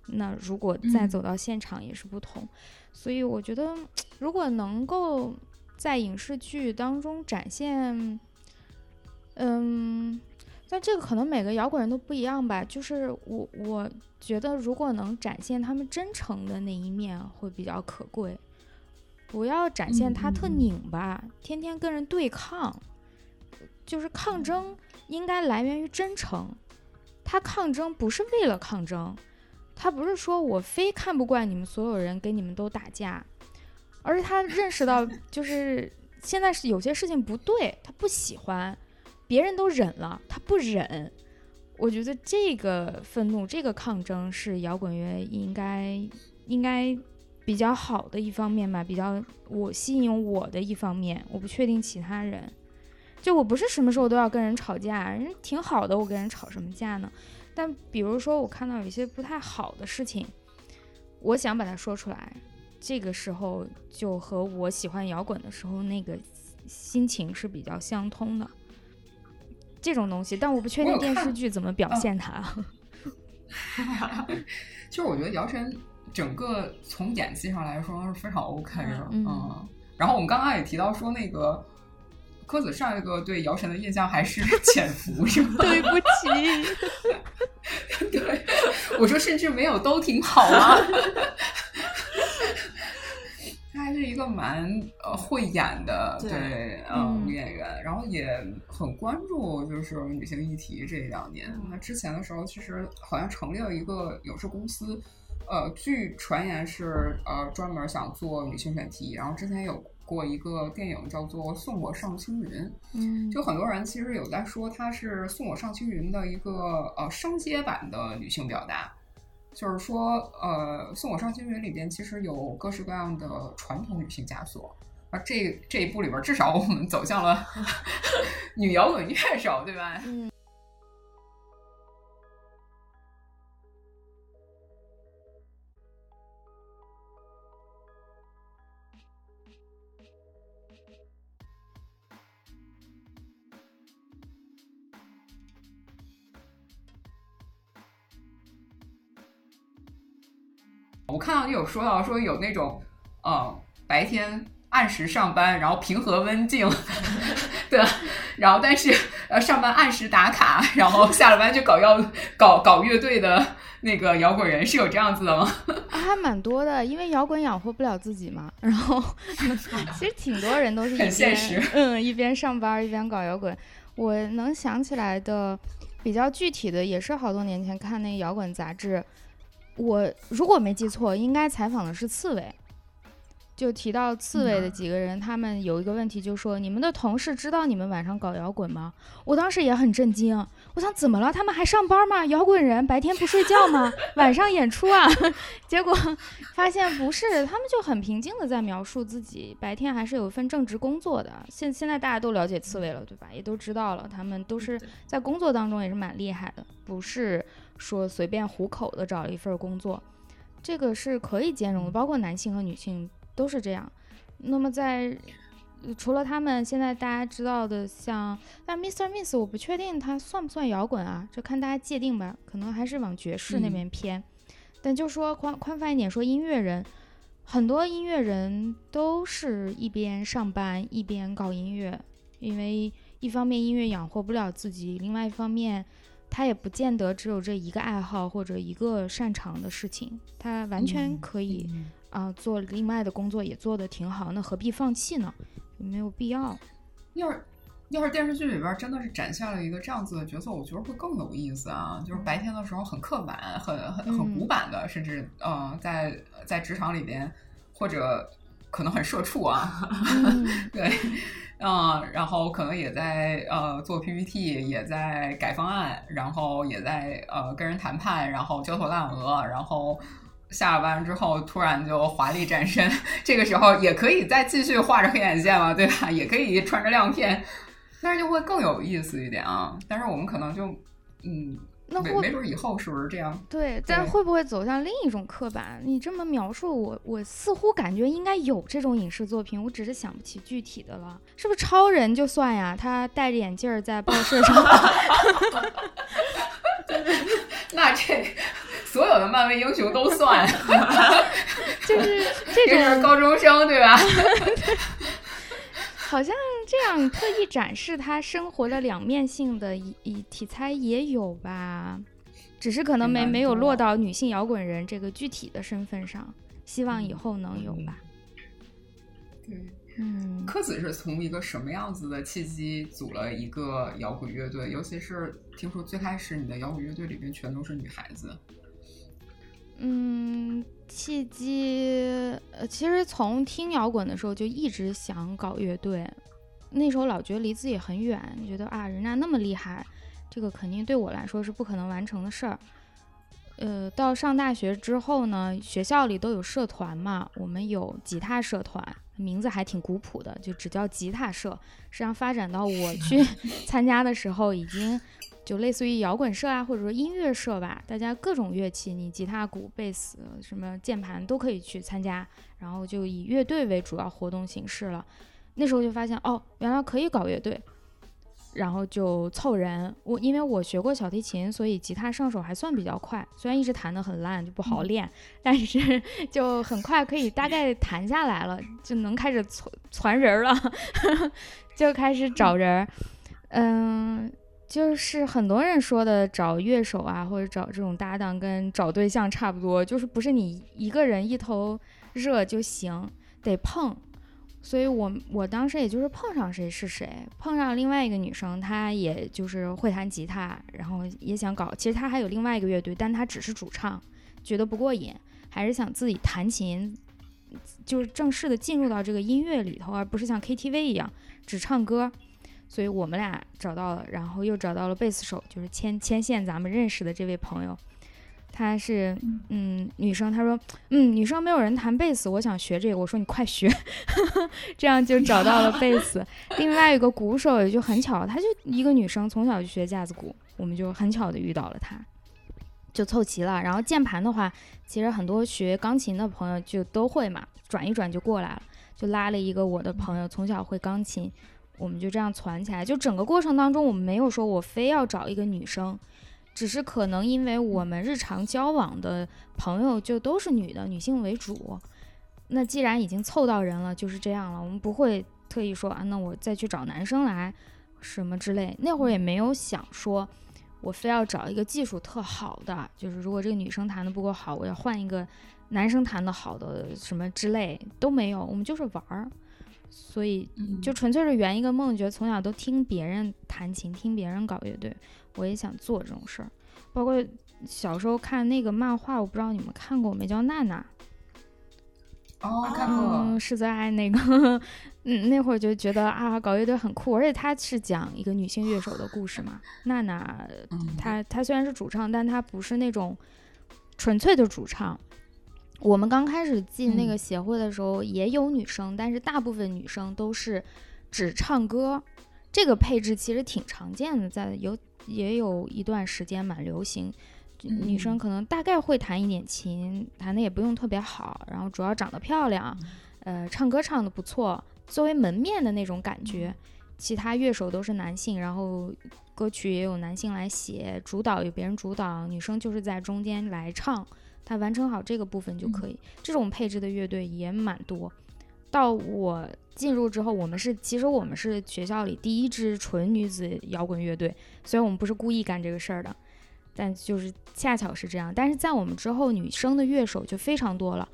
那如果再走到现场也是不同，所以我觉得如果能够在影视剧当中展现，嗯，但这个可能每个摇滚人都不一样吧。就是我我觉得如果能展现他们真诚的那一面会比较可贵，不要展现他特拧巴，天天跟人对抗，就是抗争应该来源于真诚，他抗争不是为了抗争。他不是说我非看不惯你们所有人跟你们都打架，而是他认识到，就是现在是有些事情不对，他不喜欢，别人都忍了，他不忍。我觉得这个愤怒，这个抗争是摇滚乐应该应该比较好的一方面吧，比较我吸引我的一方面。我不确定其他人，就我不是什么时候都要跟人吵架，人挺好的，我跟人吵什么架呢？但比如说，我看到有一些不太好的事情，我想把它说出来，这个时候就和我喜欢摇滚的时候那个心情是比较相通的。这种东西，但我不确定电视剧怎么表现它。其 实我觉得姚晨整个从演技上来说是非常 OK 的，嗯。然后我们刚刚也提到说那个。柯子上一个对姚晨的印象还是潜伏，是吗？对不起，对，我说甚至没有都挺好啊。一个蛮呃会演的，对，嗯，女演员，然后也很关注就是女性议题这两年。那之前的时候，其实好像成立了一个影视公司，呃，据传言是呃专门想做女性选题，然后之前有。过一个电影叫做《送我上青云》，嗯，就很多人其实有在说它是《送我上青云》的一个呃升阶版的女性表达，就是说呃《送我上青云》里边其实有各式各样的传统女性枷锁，而这这一部里边至少我们走向了 女摇滚乐手，对吧？嗯。我看到你有说到说有那种，呃，白天按时上班，然后平和温静，对，然后但是呃上班按时打卡，然后下了班就搞要搞搞乐队的那个摇滚人是有这样子的吗？还蛮多的，因为摇滚养活不了自己嘛。然后 其实挺多人都是很现实，嗯，一边上班一边搞摇滚。我能想起来的比较具体的，也是好多年前看那摇滚杂志。我如果没记错，应该采访的是刺猬，就提到刺猬的几个人，他们有一个问题，就说你们的同事知道你们晚上搞摇滚吗？我当时也很震惊，我想怎么了？他们还上班吗？摇滚人白天不睡觉吗？晚上演出啊？结果发现不是，他们就很平静的在描述自己白天还是有一份正职工作的。现现在大家都了解刺猬了，对吧？也都知道了，他们都是在工作当中也是蛮厉害的，不是。说随便糊口的找了一份工作，这个是可以兼容的，包括男性和女性都是这样。那么在除了他们现在大家知道的，像但 Mr. Miss，我不确定他算不算摇滚啊，就看大家界定吧，可能还是往爵士那边偏。但就说宽宽泛一点，说音乐人，很多音乐人都是一边上班一边搞音乐，因为一方面音乐养活不了自己，另外一方面。他也不见得只有这一个爱好或者一个擅长的事情，他完全可以啊做另外的工作也做得挺好，那何必放弃呢？没有必要。要是要是电视剧里边真的是展现了一个这样子的角色，我觉得会更有意思啊！就是白天的时候很刻板、很很很古板的，甚至呃在在职场里边或者可能很社畜啊，对。嗯，然后可能也在呃做 PPT，也在改方案，然后也在呃跟人谈判，然后焦头烂额，然后下班之后突然就华丽转身，这个时候也可以再继续画着黑眼线了，对吧？也可以穿着亮片，但是就会更有意思一点啊。但是我们可能就嗯。那会没准以后是不是这样？对，但会不会走向另一种刻板？你这么描述，我我似乎感觉应该有这种影视作品，我只是想不起具体的了。是不是超人就算呀？他戴着眼镜在报社上。那这所有的漫威英雄都算，就是这 种高中生对吧？好像这样特意展示他生活的两面性的以以题材也有吧，只是可能没没有落到女性摇滚人这个具体的身份上，希望以后能有吧。对，嗯，柯子是从一个什么样子的契机组了一个摇滚乐队？尤其是听说最开始你的摇滚乐队里面全都是女孩子。嗯。契机，呃，其实从听摇滚的时候就一直想搞乐队，那时候老觉得离自己很远，觉得啊，人家那么厉害，这个肯定对我来说是不可能完成的事儿。呃，到上大学之后呢，学校里都有社团嘛，我们有吉他社团，名字还挺古朴的，就只叫吉他社。实际上发展到我去 参加的时候，已经。就类似于摇滚社啊，或者说音乐社吧，大家各种乐器，你吉他、鼓、贝斯、什么键盘都可以去参加，然后就以乐队为主要活动形式了。那时候就发现，哦，原来可以搞乐队，然后就凑人。我因为我学过小提琴，所以吉他上手还算比较快，虽然一直弹得很烂，就不好练，但是 就很快可以大概弹下来了，就能开始攒攒人了，就开始找人，嗯。就是很多人说的找乐手啊，或者找这种搭档，跟找对象差不多，就是不是你一个人一头热就行，得碰。所以我我当时也就是碰上谁是谁，碰上另外一个女生，她也就是会弹吉他，然后也想搞。其实她还有另外一个乐队，但她只是主唱，觉得不过瘾，还是想自己弹琴，就是正式的进入到这个音乐里头，而不是像 KTV 一样只唱歌。所以我们俩找到了，然后又找到了贝斯手，就是牵牵线咱们认识的这位朋友，她是嗯女生，她说嗯女生没有人弹贝斯，我想学这个，我说你快学，这样就找到了贝斯。另外一个鼓手也就很巧，她就一个女生，从小就学架子鼓，我们就很巧的遇到了她，就凑齐了。然后键盘的话，其实很多学钢琴的朋友就都会嘛，转一转就过来了，就拉了一个我的朋友，从小会钢琴。我们就这样攒起来，就整个过程当中，我们没有说我非要找一个女生，只是可能因为我们日常交往的朋友就都是女的，女性为主。那既然已经凑到人了，就是这样了，我们不会特意说啊，那我再去找男生来什么之类。那会儿也没有想说，我非要找一个技术特好的，就是如果这个女生弹的不够好，我要换一个男生弹的好的什么之类都没有，我们就是玩儿。所以就纯粹是圆一个梦，觉得从小都听别人弹琴，听别人搞乐队，我也想做这种事儿。包括小时候看那个漫画，我不知道你们看过没，叫娜娜。哦，看过。是在那个，嗯，那会儿就觉得啊，搞乐队很酷，而且它是讲一个女性乐手的故事嘛。娜娜，她她虽然是主唱，但她不是那种纯粹的主唱。我们刚开始进那个协会的时候，也有女生，但是大部分女生都是只唱歌。这个配置其实挺常见的，在有也有一段时间蛮流行。女生可能大概会弹一点琴，弹的也不用特别好，然后主要长得漂亮，呃，唱歌唱的不错，作为门面的那种感觉。其他乐手都是男性，然后歌曲也有男性来写，主导有别人主导，女生就是在中间来唱。她完成好这个部分就可以。这种配置的乐队也蛮多。到我进入之后，我们是其实我们是学校里第一支纯女子摇滚乐队。虽然我们不是故意干这个事儿的，但就是恰巧是这样。但是在我们之后，女生的乐手就非常多了，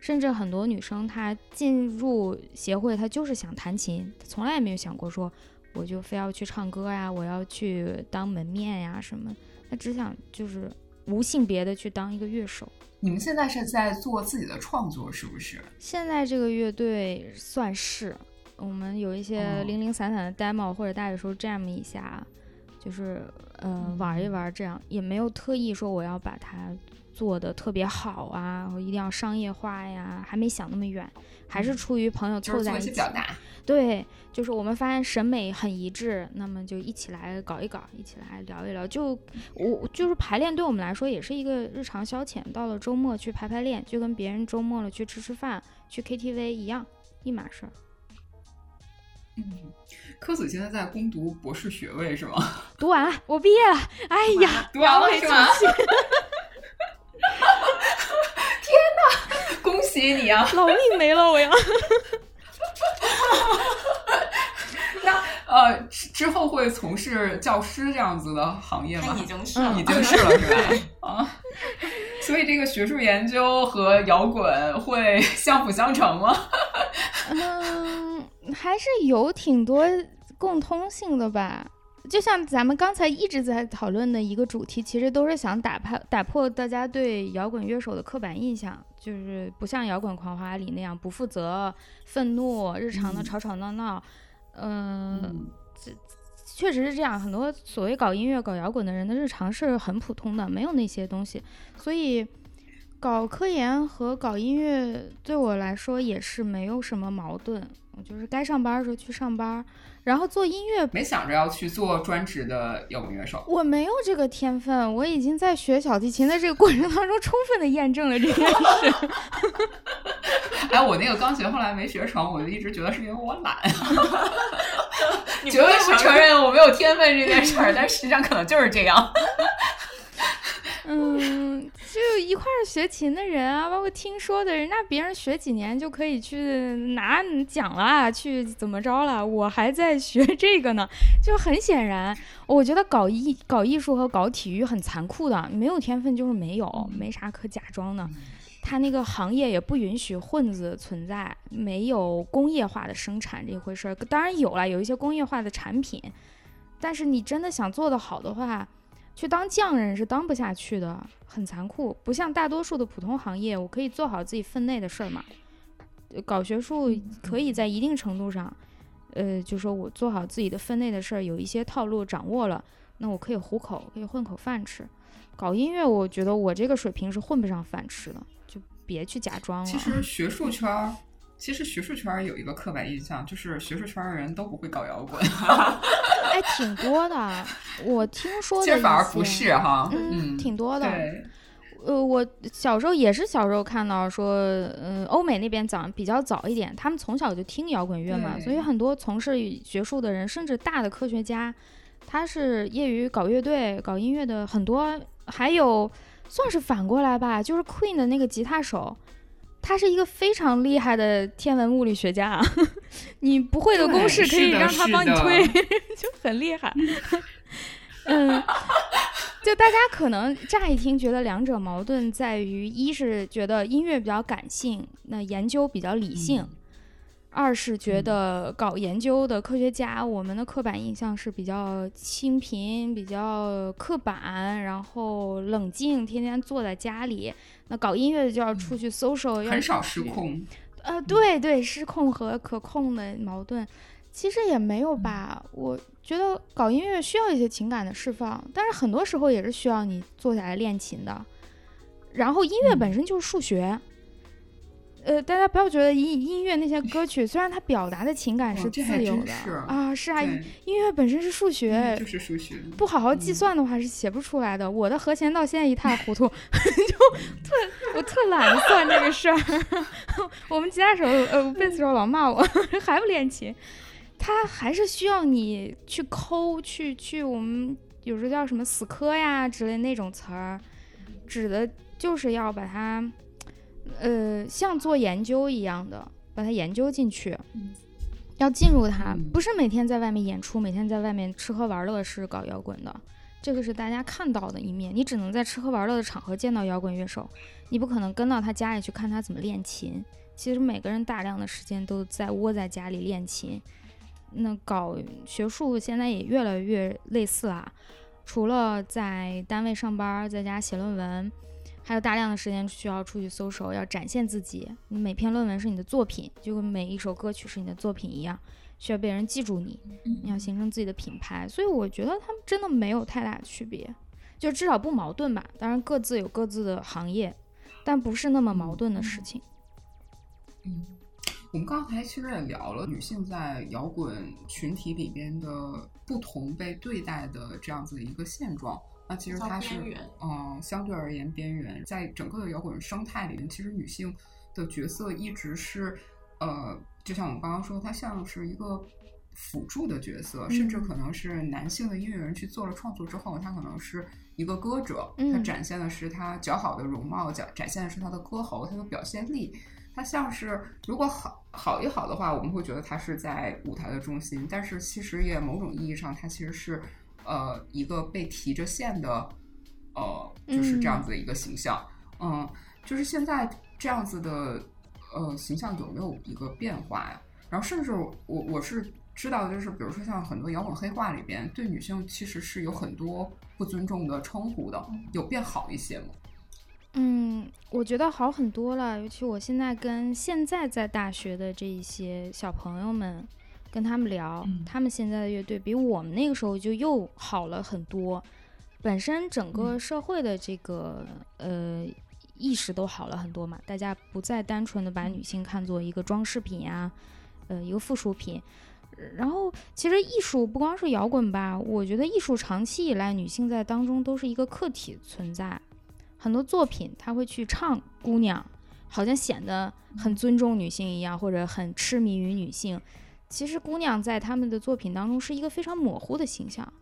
甚至很多女生她进入协会，她就是想弹琴，从来也没有想过说我就非要去唱歌呀，我要去当门面呀什么。她只想就是。无性别的去当一个乐手。你们现在是在做自己的创作，是不是？现在这个乐队算是，我们有一些零零散散的 demo，或者大有时候 jam 一下，就是呃玩一玩，这样也没有特意说我要把它做的特别好啊，我一定要商业化呀，还没想那么远，还是出于朋友凑在一起。表达。对，就是我们发现审美很一致，那么就一起来搞一搞，一起来聊一聊。就我就是排练，对我们来说也是一个日常消遣。到了周末去排排练，就跟别人周末了去吃吃饭、去 KTV 一样，一码事儿。嗯，科子现在在攻读博士学位是吗？读完了，我毕业了。哎呀，读完了是吗？天哪，恭喜你啊！老命没了，我要。那呃，之后会从事教师这样子的行业吗？已经是了，已经是了，是吧？啊，所以这个学术研究和摇滚会相辅相成吗？嗯，还是有挺多共通性的吧。就像咱们刚才一直在讨论的一个主题，其实都是想打破打破大家对摇滚乐手的刻板印象，就是不像《摇滚狂花》里那样不负责、愤怒、日常的吵吵闹闹。嗯，这确实是这样。很多所谓搞音乐、搞摇滚的人的日常是很普通的，没有那些东西。所以，搞科研和搞音乐对我来说也是没有什么矛盾。我就是该上班的时候去上班。然后做音乐，没想着要去做专职的摇滚乐手。我没有这个天分，我已经在学小提琴的这个过程当中充分的验证了这件事。哎，我那个钢琴后来没学成，我就一直觉得是因为我懒，绝对不承认我没有天分这件事儿，但实际上可能就是这样。嗯，就一块儿学琴的人啊，包括听说的人，那别人学几年就可以去拿奖了，去怎么着了？我还在学这个呢，就很显然，我觉得搞艺搞艺术和搞体育很残酷的，没有天分就是没有，没啥可假装的。他那个行业也不允许混子存在，没有工业化的生产这回事儿。当然有了，有一些工业化的产品，但是你真的想做得好的话。去当匠人是当不下去的，很残酷。不像大多数的普通行业，我可以做好自己分内的事儿嘛。搞学术可以在一定程度上，呃，就说我做好自己的分内的事儿，有一些套路掌握了，那我可以糊口，可以混口饭吃。搞音乐，我觉得我这个水平是混不上饭吃的，就别去假装了。其实学术圈儿。其实学术圈有一个刻板印象，就是学术圈的人都不会搞摇滚。哎，挺多的，我听说的。其实反而不是哈，嗯，挺多的。对，呃，我小时候也是小时候看到说，嗯，欧美那边早比较早一点，他们从小就听摇滚乐嘛，所以很多从事学术的人，甚至大的科学家，他是业余搞乐队、搞音乐的很多，还有算是反过来吧，就是 Queen 的那个吉他手。他是一个非常厉害的天文物理学家，你不会的公式可以让他帮你推，就很厉害。嗯，就大家可能乍一听觉得两者矛盾在于，一是觉得音乐比较感性，那研究比较理性。二是觉得搞研究的科学家，我们的刻板印象是比较清贫、比较刻板，然后冷静，天天坐在家里。那搞音乐的就要出去 social，很少失控。呃，对对，失控和可控的矛盾，其实也没有吧。我觉得搞音乐需要一些情感的释放，但是很多时候也是需要你坐下来练琴的。然后音乐本身就是数学。呃，大家不要觉得音音乐那些歌曲，虽然它表达的情感是自由的啊，是啊，音乐本身是数学，就是数学，不好好计算的话是写不出来的。我的和弦到现在一塌糊涂，就特我特懒得算这个事儿。我们吉他手呃贝斯手老骂我 还不练琴，他还是需要你去抠去去，我们有时候叫什么死磕呀之类那种词儿，指的就是要把它。呃，像做研究一样的，把它研究进去，要进入它，不是每天在外面演出，每天在外面吃喝玩乐是搞摇滚的，这个是大家看到的一面。你只能在吃喝玩乐的场合见到摇滚乐手，你不可能跟到他家里去看他怎么练琴。其实每个人大量的时间都在窝在家里练琴。那搞学术现在也越来越类似啦，除了在单位上班，在家写论文。还有大量的时间需要出去搜索，要展现自己。你每篇论文是你的作品，就跟每一首歌曲是你的作品一样，需要被人记住你。你要形成自己的品牌，所以我觉得他们真的没有太大的区别，就至少不矛盾吧。当然各自有各自的行业，但不是那么矛盾的事情。嗯，我们刚才其实也聊了女性在摇滚群体里边的不同被对待的这样子的一个现状。那其实它是嗯，相对而言边缘，在整个的摇滚生态里面，其实女性的角色一直是呃，就像我们刚刚说，它像是一个辅助的角色，甚至可能是男性的音乐人去做了创作之后，他可能是一个歌者，他展现的是他较好的容貌，展展现的是他的歌喉，他的表现力。他像是如果好好一好的话，我们会觉得他是在舞台的中心，但是其实也某种意义上，他其实是。呃，一个被提着线的，呃，就是这样子的一个形象，嗯，就是现在这样子的，呃，形象有没有一个变化呀？然后，甚至我我是知道，就是比如说像很多摇滚黑话里边，对女性其实是有很多不尊重的称呼的，有变好一些吗？嗯，我觉得好很多了，尤其我现在跟现在在大学的这一些小朋友们。跟他们聊，他们现在的乐队比我们那个时候就又好了很多。本身整个社会的这个呃意识都好了很多嘛，大家不再单纯的把女性看作一个装饰品呀，呃一个附属品。然后其实艺术不光是摇滚吧，我觉得艺术长期以来女性在当中都是一个客体存在。很多作品他会去唱姑娘，好像显得很尊重女性一样，或者很痴迷于女性。其实姑娘在他们的作品当中是一个非常模糊的形象，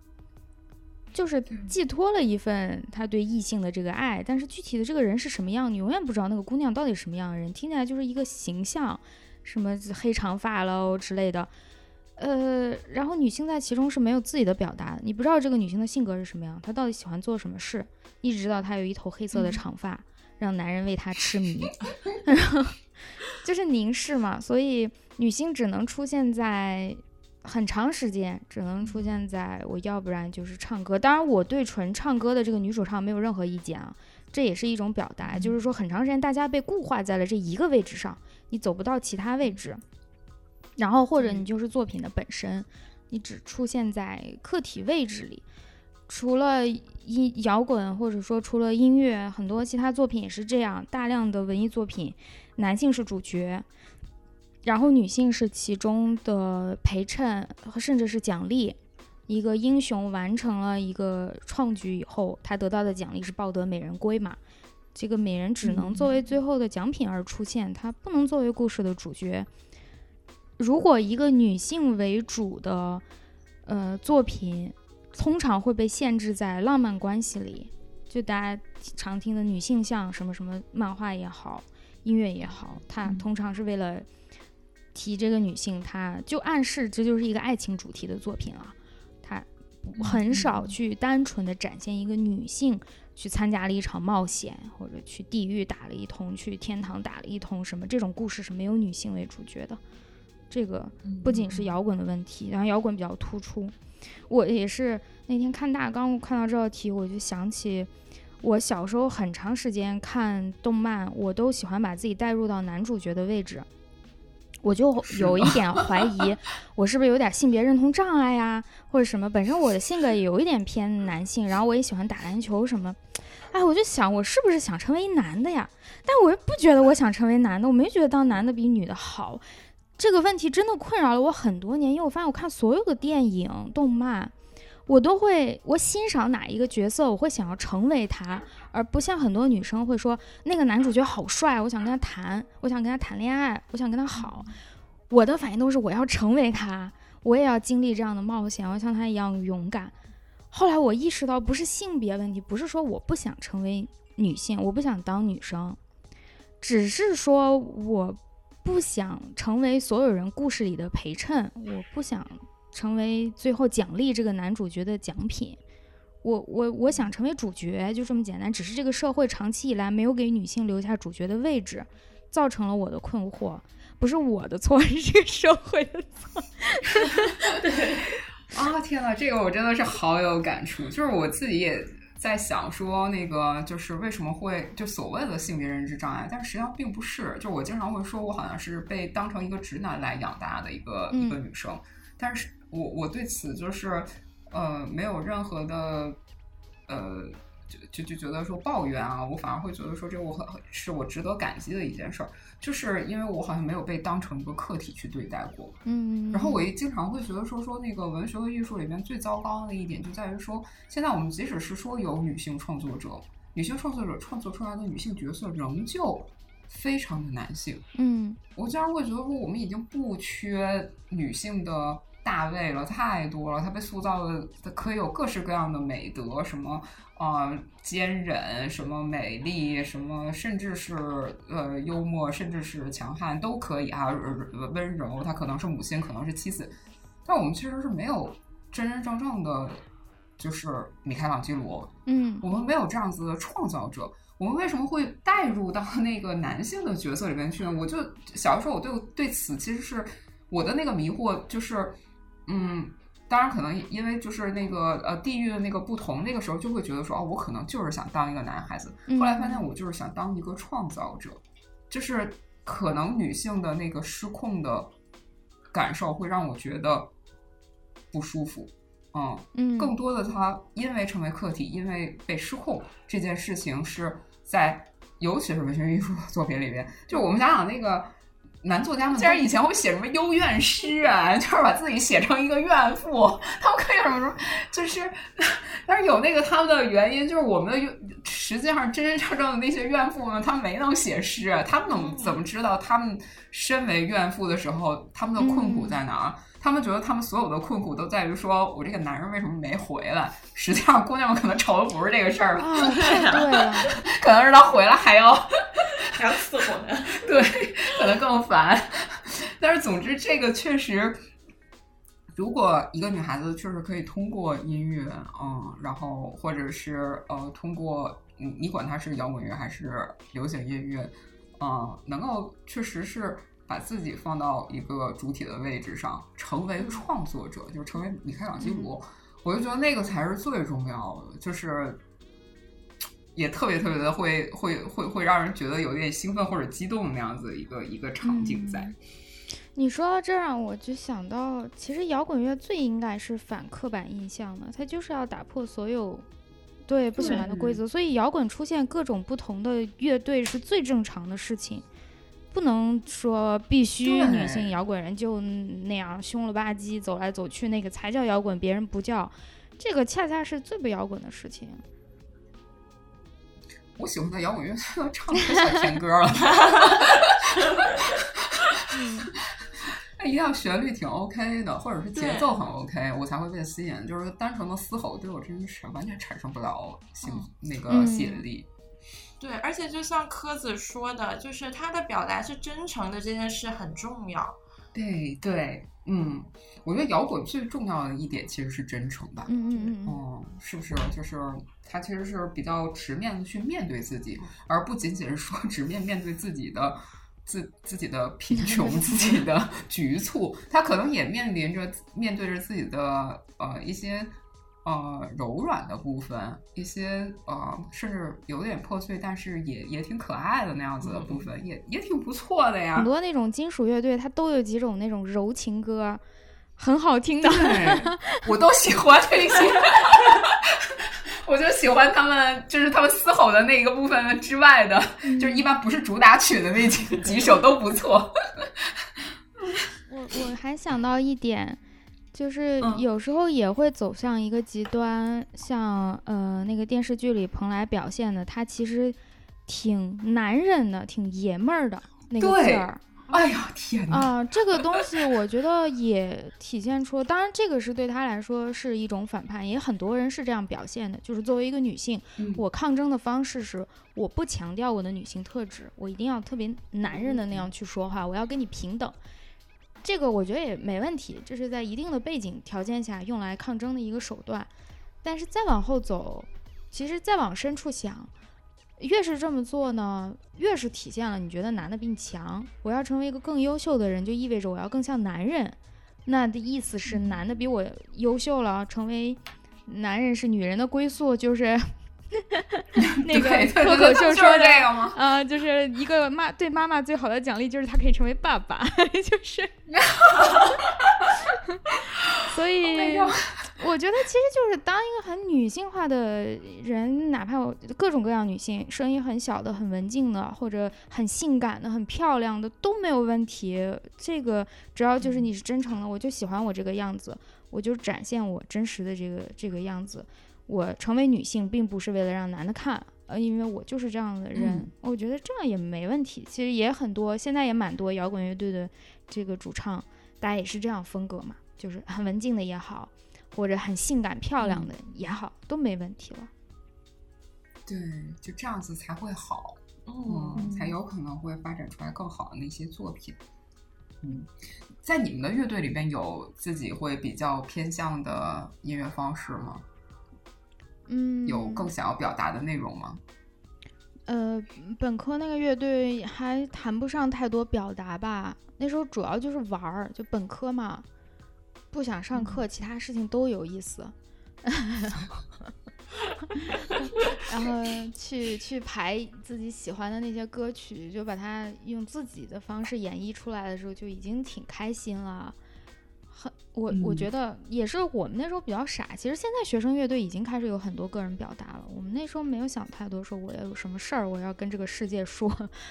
就是寄托了一份他对异性的这个爱，但是具体的这个人是什么样，你永远不知道那个姑娘到底什么样的人，听起来就是一个形象，什么黑长发喽之类的，呃，然后女性在其中是没有自己的表达，你不知道这个女性的性格是什么样，她到底喜欢做什么事，一直知道她有一头黑色的长发，让男人为她痴迷，然后就是凝视嘛，所以。女性只能出现在很长时间，只能出现在我要不然就是唱歌。当然，我对纯唱歌的这个女主唱没有任何意见啊，这也是一种表达，就是说很长时间大家被固化在了这一个位置上，你走不到其他位置。然后或者你就是作品的本身，你只出现在客体位置里。除了音摇滚，或者说除了音乐，很多其他作品也是这样，大量的文艺作品，男性是主角。然后女性是其中的陪衬和甚至是奖励。一个英雄完成了一个创举以后，他得到的奖励是抱得美人归嘛？这个美人只能作为最后的奖品而出现，她不能作为故事的主角。如果一个女性为主的呃作品，通常会被限制在浪漫关系里，就大家常听的女性像什么什么漫画也好，音乐也好，它通常是为了。提这个女性，她就暗示这就是一个爱情主题的作品了。她很少去单纯的展现一个女性去参加了一场冒险，或者去地狱打了一通，去天堂打了一通，什么这种故事是没有女性为主角的。这个不仅是摇滚的问题，然后摇滚比较突出。我也是那天看大纲，看到这道题，我就想起我小时候很长时间看动漫，我都喜欢把自己带入到男主角的位置。我就有一点怀疑，我是不是有点性别认同障碍呀，或者什么？本身我的性格也有一点偏男性，然后我也喜欢打篮球什么。哎，我就想，我是不是想成为一男的呀？但我又不觉得我想成为男的，我没觉得当男的比女的好。这个问题真的困扰了我很多年，因为我发现我看所有的电影、动漫。我都会，我欣赏哪一个角色，我会想要成为他，而不像很多女生会说那个男主角好帅，我想跟他谈，我想跟他谈恋爱，我想跟他好。我的反应都是我要成为他，我也要经历这样的冒险，我要像他一样勇敢。后来我意识到，不是性别问题，不是说我不想成为女性，我不想当女生，只是说我不想成为所有人故事里的陪衬，我不想。成为最后奖励这个男主角的奖品，我我我想成为主角，就这么简单。只是这个社会长期以来没有给女性留下主角的位置，造成了我的困惑。不是我的错，是这个社会的错。对啊，天呐，这个我真的是好有感触。就是我自己也在想说，那个就是为什么会就所谓的性别认知障碍，但实际上并不是。就我经常会说，我好像是被当成一个直男来养大的一个一个女生，但是。我我对此就是，呃，没有任何的，呃，就就就觉得说抱怨啊，我反而会觉得说这我很是我值得感激的一件事儿，就是因为我好像没有被当成一个客体去对待过。嗯，然后我也经常会觉得说说那个文学和艺术里面最糟糕的一点就在于说，现在我们即使是说有女性创作者，女性创作者创作出来的女性角色仍旧非常的男性。嗯我经常会觉得说，我们已经不缺女性的大卫了，太多了。他被塑造的可以有各式各样的美德，什么呃坚韧，什么美丽，什么甚至是呃幽默，甚至是强悍都可以啊，呃温柔。她可能是母亲，可能是妻子，但我们其实是没有真真正正的，就是米开朗基罗，嗯我们没有这样子的创造者，我们为什么会带入到那个男性的角色里面去呢？我就小的时候，我对对此其实是我的那个迷惑，就是嗯，当然可能因为就是那个呃地域的那个不同，那个时候就会觉得说哦，我可能就是想当一个男孩子，嗯后来发现我就是想当一个创造者，就是可能女性的那个失控的感受会让我觉得不舒服，嗯。嗯，更多的他因为成为客体，因为被失控这件事情是在，尤其是文学艺术作品里边，就我们想想那个男作家们，竟然以前会写什么幽怨诗啊，就是把自己写成一个怨妇，他们可以什么什么，就是，但是有那个他们的原因，就是我们的怨实际上真真正正的那些怨妇们，他们没能写诗，啊他们能怎么知道他们身为怨妇的时候，他们的困苦在哪儿？他们觉得他们所有的困苦都在于说，我这个男人为什么没回来？实际上，姑娘们可能愁的不是这个事儿，啊，太对了，可能是他回来还要 还要伺候呢。对，可能更烦。但是总之，这个确实，如果一个女孩子确实可以通过音乐，嗯，然后或者是呃，通过你你管它是摇滚乐还是流行音乐，嗯，能够确实是把自己放到一个主体的位置上，成为创作者，就是成为米开朗基罗，我就觉得那个才是最重要的，就是。也特别特别的会会会会让人觉得有点兴奋或者激动那样子一个一个场景在。嗯你说到这儿，让我就想到，其实摇滚乐最应该是反刻板印象的，它就是要打破所有对不喜欢的规则，所以摇滚出现各种不同的乐队是最正常的事情。不能说必须女性摇滚人就那样凶了吧唧走来走去，那个才叫摇滚，别人不叫。这个恰恰是最不摇滚的事情。我喜欢的摇滚乐都唱成小甜歌了，那 一定要旋律挺 OK 的，或者是节奏很 OK，我才会被吸引。就是单纯的嘶吼对我真是完全产生不了兴、那个嗯吸引力。对，而且就像柯子说的，就是他的表达是真诚的，这件事很重要。对对，嗯，我觉得摇滚最重要的一点其实是真诚吧。嗯嗯嗯哦，嗯，是不是？就是他其实是比较直面的去面对自己，而不仅仅是说 直面面对自己的自自己的贫穷、自己的 局促，他可能也面临着面对着自己的呃一些呃柔软的部分，一些呃甚至有点破碎，但是也也挺可爱的那样子的部分，也也挺不错的呀很。多那种金属乐队，它都有几种那种柔情歌，很好听的。我都喜欢这些。我就喜欢他们，就是他们嘶吼的那个部分之外的，就是一般不是主打曲的那几几首都不错。我我还想到一点，就是嗯有时候也会走向一个极端，像呃那个电视剧里蓬莱表现的，他其实挺男人的，挺爷们儿的那个劲儿。哎呀，天哪！啊、这个东西我觉得也体现出，当然这个是对他来说是一种反叛，也很多人是这样表现的，就是作为一个女性，嗯我抗争的方式是我不强调我的女性特质，我一定要特别男人的那样去说话，我要跟你平等。这个我觉得也没问题，这是在一定的背景条件下用来抗争的一个手段。但是再往后走，其实再往深处想，越是这么做呢，越是体现了你觉得男的比你强。我要成为一个更优秀的人，就意味着我要更像男人。那的意思是男的比我优秀了，成为男人是女人的归宿，就是 那个脱口秀说的这个吗？啊、就是一个妈对妈妈最好的奖励就是她可以成为爸爸，就是，所以 Oh 我觉得其实就是当一个很女性化的人，哪怕我各种各样女性，声音很小的、很文静的，或者很性感的、很漂亮的都没有问题。这个只要就是你是真诚的，我就喜欢我这个样子，我就展现我真实的这个这个样子。我成为女性，并不是为了让男的看，呃，因为我就是这样的人。嗯我觉得这样也没问题。其实也很多，现在也蛮多摇滚乐队的这个主唱，大家也是这样风格嘛，就是很文静的也好，或者很性感漂亮的也好，都没问题了。对，就这样子才会好，嗯，嗯，才有可能会发展出来更好的那些作品。嗯，在你们的乐队里边有自己会比较偏向的音乐方式吗？嗯，有更想要表达的内容吗？呃，本科那个乐队还谈不上太多表达吧，那时候主要就是玩儿，就本科嘛，不想上课，其他事情都有意思。然后去去排自己喜欢的那些歌曲，就把它用自己的方式演绎出来的时候，就已经挺开心了。很，我我嗯觉得也是我们那时候比较傻。其实现在学生乐队已经开始有很多个人表达了，我们那时候没有想太多，说我要有什么事儿，我要跟这个世界说，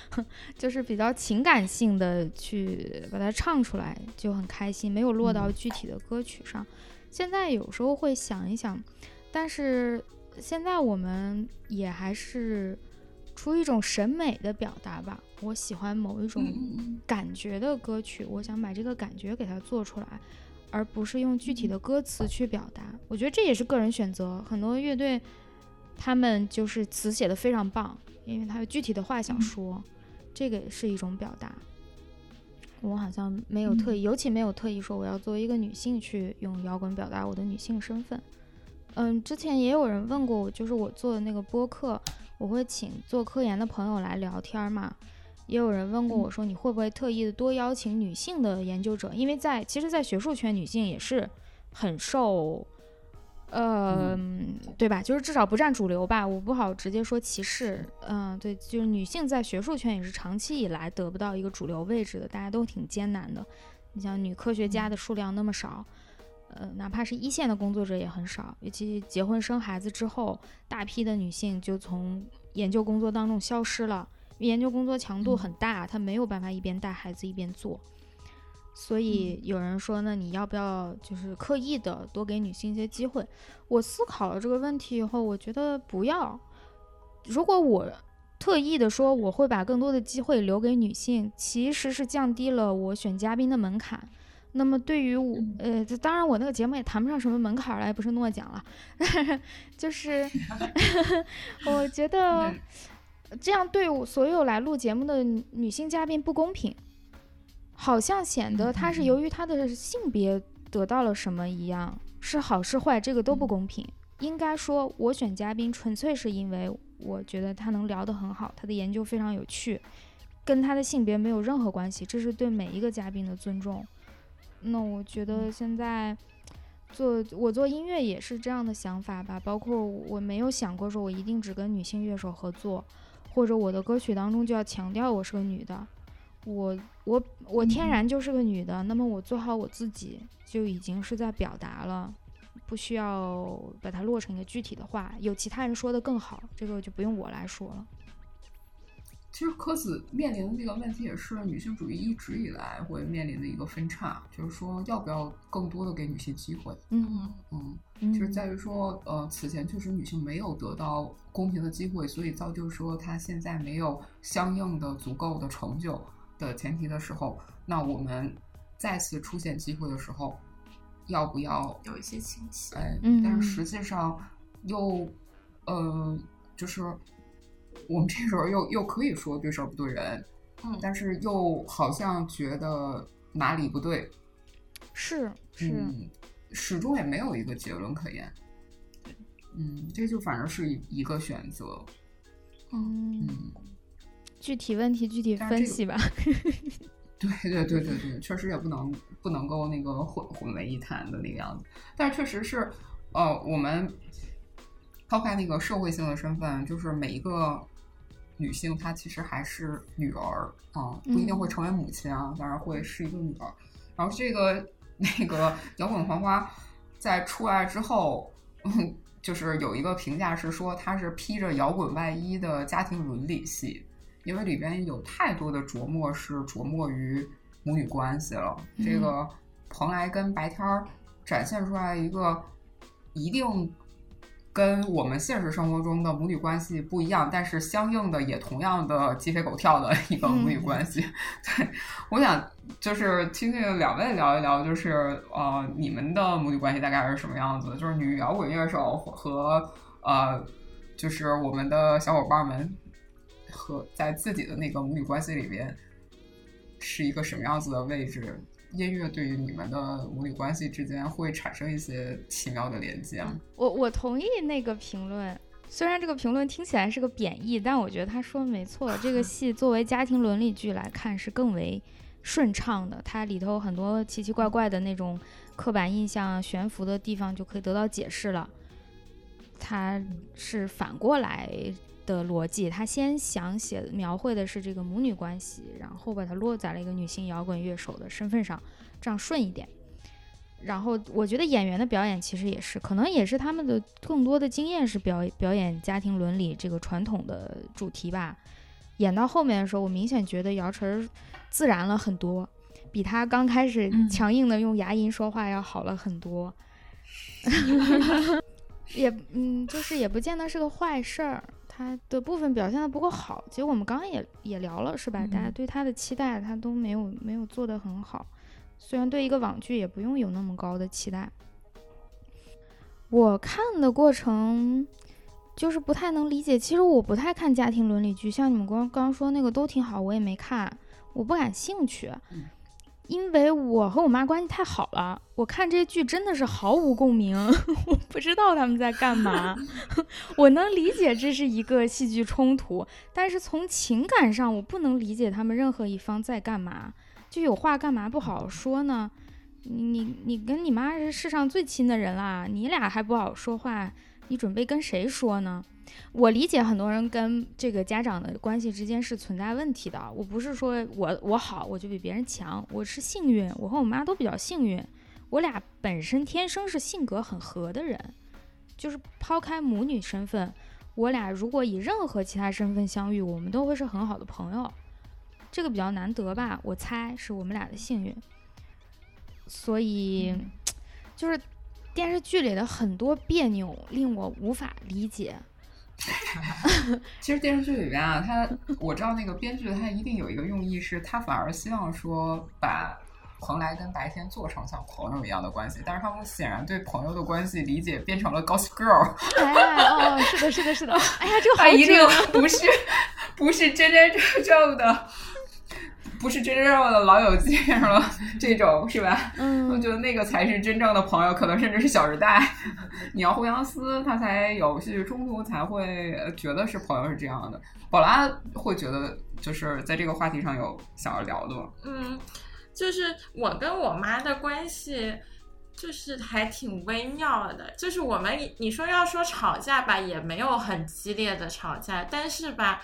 就是比较情感性的去把它唱出来，就很开心，没有落到嗯具体的歌曲上。现在有时候会想一想，但是现在我们也还是出于一种审美的表达吧。我喜欢某一种嗯感觉的歌曲，我想把这个感觉给它做出来，而不是用具体的歌词去表达。我觉得这也是个人选择。很多乐队他们就是词写的非常棒，因为他有具体的话想说，这个也是一种表达。我好像没有特意，尤其没有特意说我要作为一个女性去用摇滚表达我的女性身份。嗯，之前也有人问过我，就是我做的那个播客，我会请做科研的朋友来聊天嘛。也有人问过我说，你会不会特意的多邀请女性的研究者？因为在其实，在学术圈，女性也是很受，呃，对吧？就是至少不占主流吧。我不好直接说歧视，嗯、对，就是女性在学术圈也是长期以来得不到一个主流位置的，大家都挺艰难的。你像女科学家的数量那么少，呃，哪怕是一线的工作者也很少，尤其结婚生孩子之后，大批的女性就从研究工作当中消失了。研究工作强度很大，他没有办法一边带孩子一边做，所以有人说，那你要不要就是刻意的多给女性一些机会？我思考了这个问题以后，我觉得不要。如果我特意的说我会把更多的机会留给女性，其实是降低了我选嘉宾的门槛。那么对于我，呃，当然我那个节目也谈不上什么门槛儿了，也不是诺奖了，就是 我觉得这样对我所有来录节目的女女性嘉宾不公平，好像显得她是由于她的性别得到了什么一样，是好是坏，这个都不公平。应该说，我选嘉宾纯粹是因为我觉得她能聊得很好，她的研究非常有趣，跟她的性别没有任何关系，这是对每一个嘉宾的尊重。那我觉得现在做我做音乐也是这样的想法吧，包括我没有想过说我一定只跟女性乐手合作，或者我的歌曲当中就要强调我是个女的。我我我天然就是个女的，那么我做好我自己就已经是在表达了，不需要把它落成一个具体的话。有其他人说的更好，这个就不用我来说了。其实科子面临的这个问题也是女性主义一直以来会面临的一个分叉，就是说要不要更多的给女性机会。嗯嗯，嗯，就是在于说，呃，此前确实女性没有得到公平的机会，所以造就说她现在没有相应的足够的成就的前提的时候，那我们再次出现机会的时候，要不要有一些倾斜。哎，嗯但是实际上又，呃，就是我们这时候又又可以说对事儿不对人，嗯。但是又好像觉得哪里不对，是是，嗯，始终也没有一个结论可言。嗯，这就反正是一一个选择。嗯，嗯，具体问题具体分析吧。对对对对对，确实也不能不能够那个混混为一谈的那个样子。但是确实是，呃，我们抛开那个社会性的身份，就是每一个女性她其实还是女儿啊、不一定会嗯成为母亲啊，当然会是一个女儿。然后这个那个摇滚黄花，在出来之后，就是有一个评价是说它是披着摇滚外衣的家庭伦理戏，因为里边有太多的琢磨是琢磨于母女关系了。这个蓬莱跟白天儿展现出来一个一定。跟我们现实生活中的母女关系不一样，但是相应的也同样的鸡飞狗跳的一个母女关系。对，我想就是听听两位聊一聊，就是呃，你们的母女关系大概是什么样子？就是女摇滚乐手和呃，就是我们的小伙伴们和在自己的那个母女关系里边是一个什么样子的位置？音乐对于你们的母女关系之间会产生一些奇妙的连接吗？我我同意那个评论，虽然这个评论听起来是个贬义，但我觉得他说的没错。这个 戏作为家庭伦理剧来看是更为顺畅的，它里头很多奇奇怪怪的那种刻板印象悬浮的地方就可以得到解释了。它是反过来。的逻辑，他先想写描绘的是这个母女关系，然后把它落在了一个女性摇滚乐手的身份上，这样顺一点。然后我觉得演员的表演其实也是，可能也是他们的更多的经验是表表演家庭伦理这个传统的主题吧。演到后面的时候，我明显觉得姚晨自然了很多，比他刚开始强硬的用牙龈说话要好了很多。也嗯，就是也不见得是个坏事儿。他的部分表现的不够好，其实我们刚刚也也聊了，是吧？大家对他的期待，他都没有没有做得很好。虽然对一个网剧也不用有那么高的期待。我看的过程就是不太能理解，其实我不太看家庭伦理剧，像你们刚刚刚说那个都挺好，我也没看，我不感兴趣。因为我和我妈关系太好了，我看这些剧真的是毫无共鸣，我不知道他们在干嘛。我能理解这是一个戏剧冲突，但是从情感上我不能理解他们任何一方在干嘛。就有话干嘛不好好说呢？你你跟你妈是世上最亲的人啦，你俩还不好说话，你准备跟谁说呢？我理解很多人跟这个家长的关系之间是存在问题的。我不是说我我好我就比别人强，我是幸运，我和我妈都比较幸运，我俩本身天生是性格很合的人。就是抛开母女身份，我俩如果以任何其他身份相遇，我们都会是很好的朋友。这个比较难得吧？我猜是我们俩的幸运。所以，就是电视剧里的很多别扭令我无法理解。其实电视剧里边啊，他我知道那个编剧他一定有一个用意，是他反而希望说把蓬莱跟白天做成像朋友一样的关系，但是他们显然对朋友的关系理解变成了 Gossip Girl。哎哦，是的，是的，是的。哎呀，这他一定不是不是真真正正的。不是真正的老友记了，这种是吧？嗯，我觉得那个才是真正的朋友，可能甚至是《小时代》。你要互相撕，他才有戏剧冲突，才会觉得是朋友是这样的。宝拉会觉得，就是在这个话题上有想要聊的吗？嗯，就是我跟我妈的关系，就是还挺微妙的。就是我们，你说要说吵架吧，也没有很激烈的吵架，但是吧。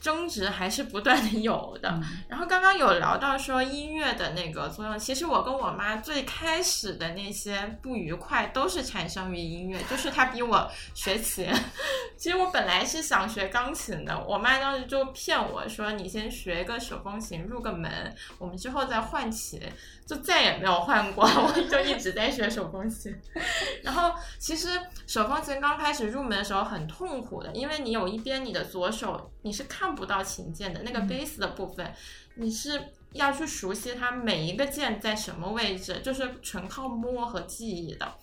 争执还是不断的有的，然后刚刚有聊到说音乐的那个作用，其实我跟我妈最开始的那些不愉快都是产生于音乐，就是她逼我学琴。其实我本来是想学钢琴的，我妈当时就骗我说你先学一个手风琴入个门，我们之后再换琴。就再也没有换过，我就一直在学手风琴。然后其实手风琴刚开始入门的时候很痛苦的，因为你有一边你的左手你是看不到琴键的那个 bass 的部分，你是要去熟悉它每一个键在什么位置，就是纯靠摸和记忆的。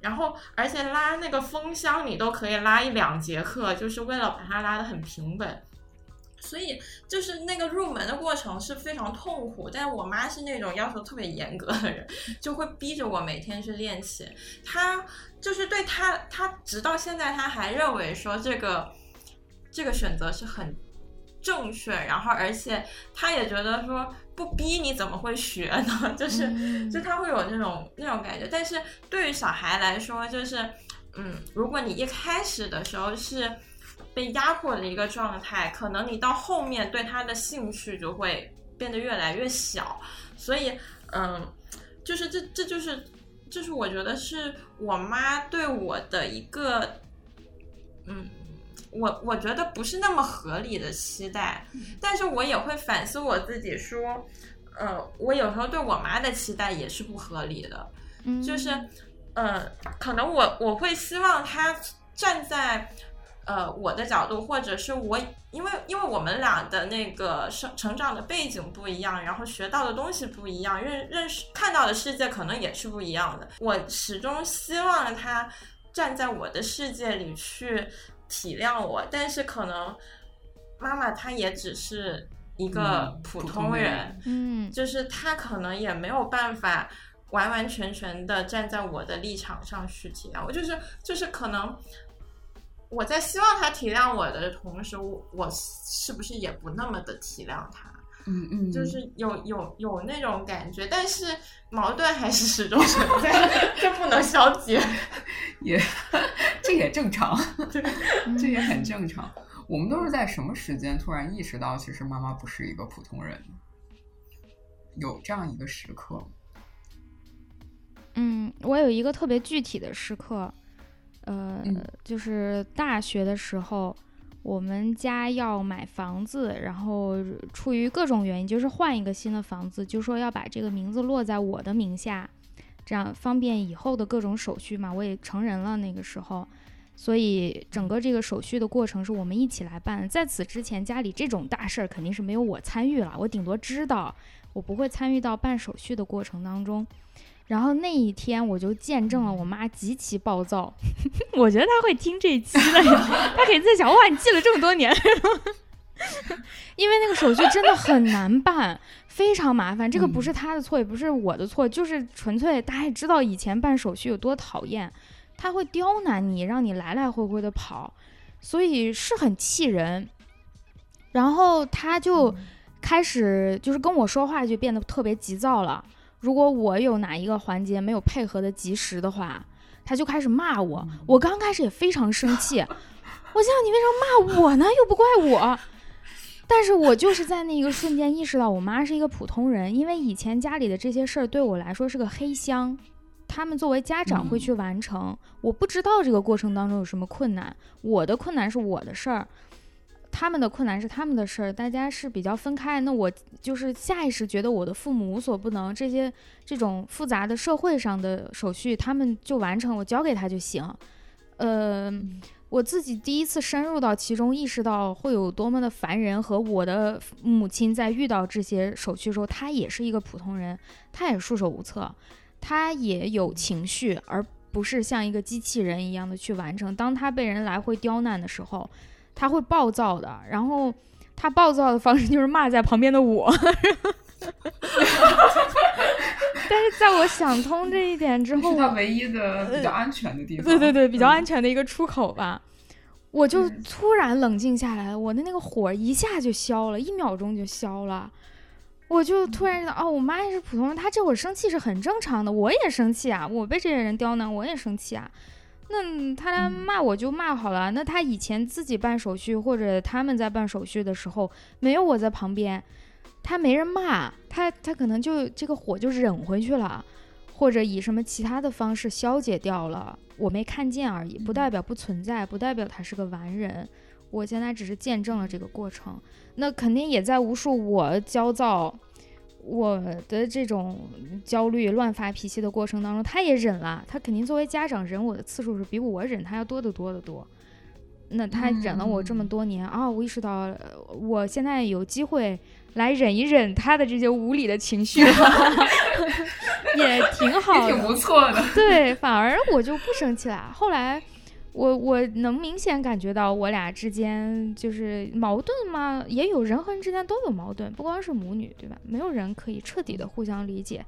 然后而且拉那个风箱你都可以拉一两节课，就是为了把它拉得很平稳。所以就是那个入门的过程是非常痛苦，但是我妈是那种要求特别严格的人，就会逼着我每天去练琴。她就是对她，她直到现在她还认为说这个这个选择是很正确，然后而且他也觉得说不逼你怎么会学呢？就是就他会有那种那种感觉。但是对于小孩来说，就是嗯，如果你一开始的时候是。被压迫的一个状态，可能你到后面对他的兴趣就会变得越来越小，所以，嗯，就是这这就是就是我觉得是我妈对我的一个，嗯，我我觉得不是那么合理的期待，但是我也会反思我自己，说，呃，我有时候对我妈的期待也是不合理的，嗯就是，呃，可能我我会希望她站在。呃，我的角度，或者是我，因为因为我们俩的那个生成长的背景不一样，然后学到的东西不一样，认认识看到的世界可能也是不一样的。我始终希望他站在我的世界里去体谅我，但是可能妈妈她也只是一个嗯普普通人嗯就是她可能也没有办法完完全全的站在我的立场上去体谅我，就是就是可能。我在希望他体谅我的同时，我我是不是也不那么的体谅他？嗯嗯，就是有有有那种感觉，但是矛盾还是始终存在，这不能消解。也这也正常，嗯这也很正常。我们都是在什么时间突然意识到，其实妈妈不是一个普通人？有这样一个时刻？嗯，我有一个特别具体的时刻，呃，嗯就是大学的时候，我们家要买房子，然后出于各种原因，就是换一个新的房子，就说要把这个名字落在我的名下，这样方便以后的各种手续嘛。我也成人了那个时候，所以整个这个手续的过程是我们一起来办。在此之前，家里这种大事儿肯定是没有我参与了，我顶多知道，我不会参与到办手续的过程当中。然后那一天，我就见证了我妈极其暴躁。我觉得她会听这一期的，她肯定在想：哇，你记了这么多年。因为那个手续真的很难办，非常麻烦。这个不是她的错，也不是我的错，就是纯粹大家也知道以前办手续有多讨厌，他会刁难你，让你来来回回的跑，所以是很气人。然后他就开始就是跟我说话就变得特别急躁了。如果我有哪一个环节没有配合的及时的话，他就开始骂我。我刚开始也非常生气，我想你为什么骂我呢？又不怪我。但是我就是在那一个瞬间意识到，我妈是一个普通人，因为以前家里的这些事儿对我来说是个黑箱，他们作为家长会去完成，我不知道这个过程当中有什么困难，我的困难是我的事儿。他们的困难是他们的事儿，大家是比较分开。那我就是下意识觉得我的父母无所不能，这些这种复杂的社会上的手续他们就完成，我交给他就行。呃，我自己第一次深入到其中，意识到会有多么的烦人，和我的母亲在遇到这些手续的时候，她也是一个普通人，她也束手无策，她也有情绪，而不是像一个机器人一样的去完成。当她被人来回刁难的时候，他会暴躁的，然后他暴躁的方式就是骂在旁边的我。但是在我想通这一点之后，是他我唯一的比较安全的地方。对对对，比较嗯安全的一个出口吧。我就嗯突然冷静下来了，我的那个火一下就消了，一秒钟就消了。我就突然知道，哦，我妈也是普通人，她这会儿生气是很正常的，我也生气啊，我被这些人刁难，我也生气啊。那他来骂我就骂好了。那他以前自己办手续，或者他们在办手续的时候，没有我在旁边，他没人骂他，他可能就这个火就忍回去了，或者以什么其他的方式消解掉了，我没看见而已，不代表不存在，不代表他是个完人。我现在只是见证了这个过程，那肯定也在无数我焦躁。我的这种焦虑、乱发脾气的过程当中，他也忍了。他肯定作为家长忍我的次数是比我忍他要多得多得多。那他忍了我这么多年啊、我意识到呃我现在有机会来忍一忍他的这些无理的情绪，也挺好的，也挺不错的。对，反而我就不生气了。后来我我能明显感觉到我俩之间就是矛盾吗，也有人和人之间都有矛盾，不光是母女，对吧？没有人可以彻底的互相理解。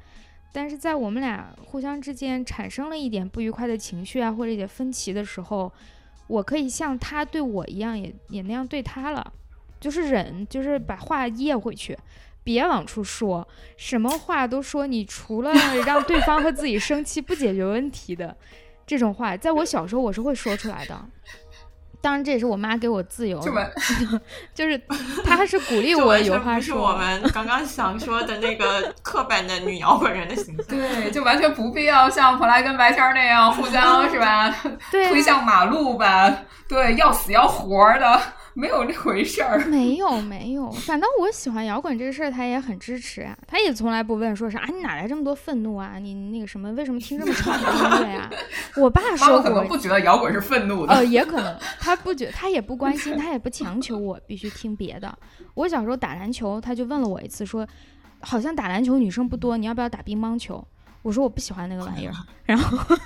但是在我们俩互相之间产生了一点不愉快的情绪啊，或者一点分歧的时候，我可以像他对我一样也，也那样对他了，就是忍，就是把话噎回去，别往出说，什么话都说，你除了让对方和自己生气不解决问题的这种话，在我小时候我是会说出来的。当然这也是我妈给我自由，就是她是鼓励我有话全不是我。们刚刚想说的那个刻板的女摇滚人的形象。对，就完全不必要像蓬莱跟白天儿那样互相 是吧，对啊推向马路吧，对，要死要活的，没有这回事儿。没有没有，反倒我喜欢摇滚这个事儿，他也很支持啊。他也从来不问说啥、啊，你哪来这么多愤怒啊？你那个什么，为什么听这么吵的音乐啊？我爸说过可能，不觉得摇滚是愤怒的，呃，也可能他不觉，他也不关心，他也不强求我必须听别的。我小时候打篮球，他就问了我一次说，好像打篮球女生不多，你要不要打乒乓球？我说我不喜欢那个玩意儿，然后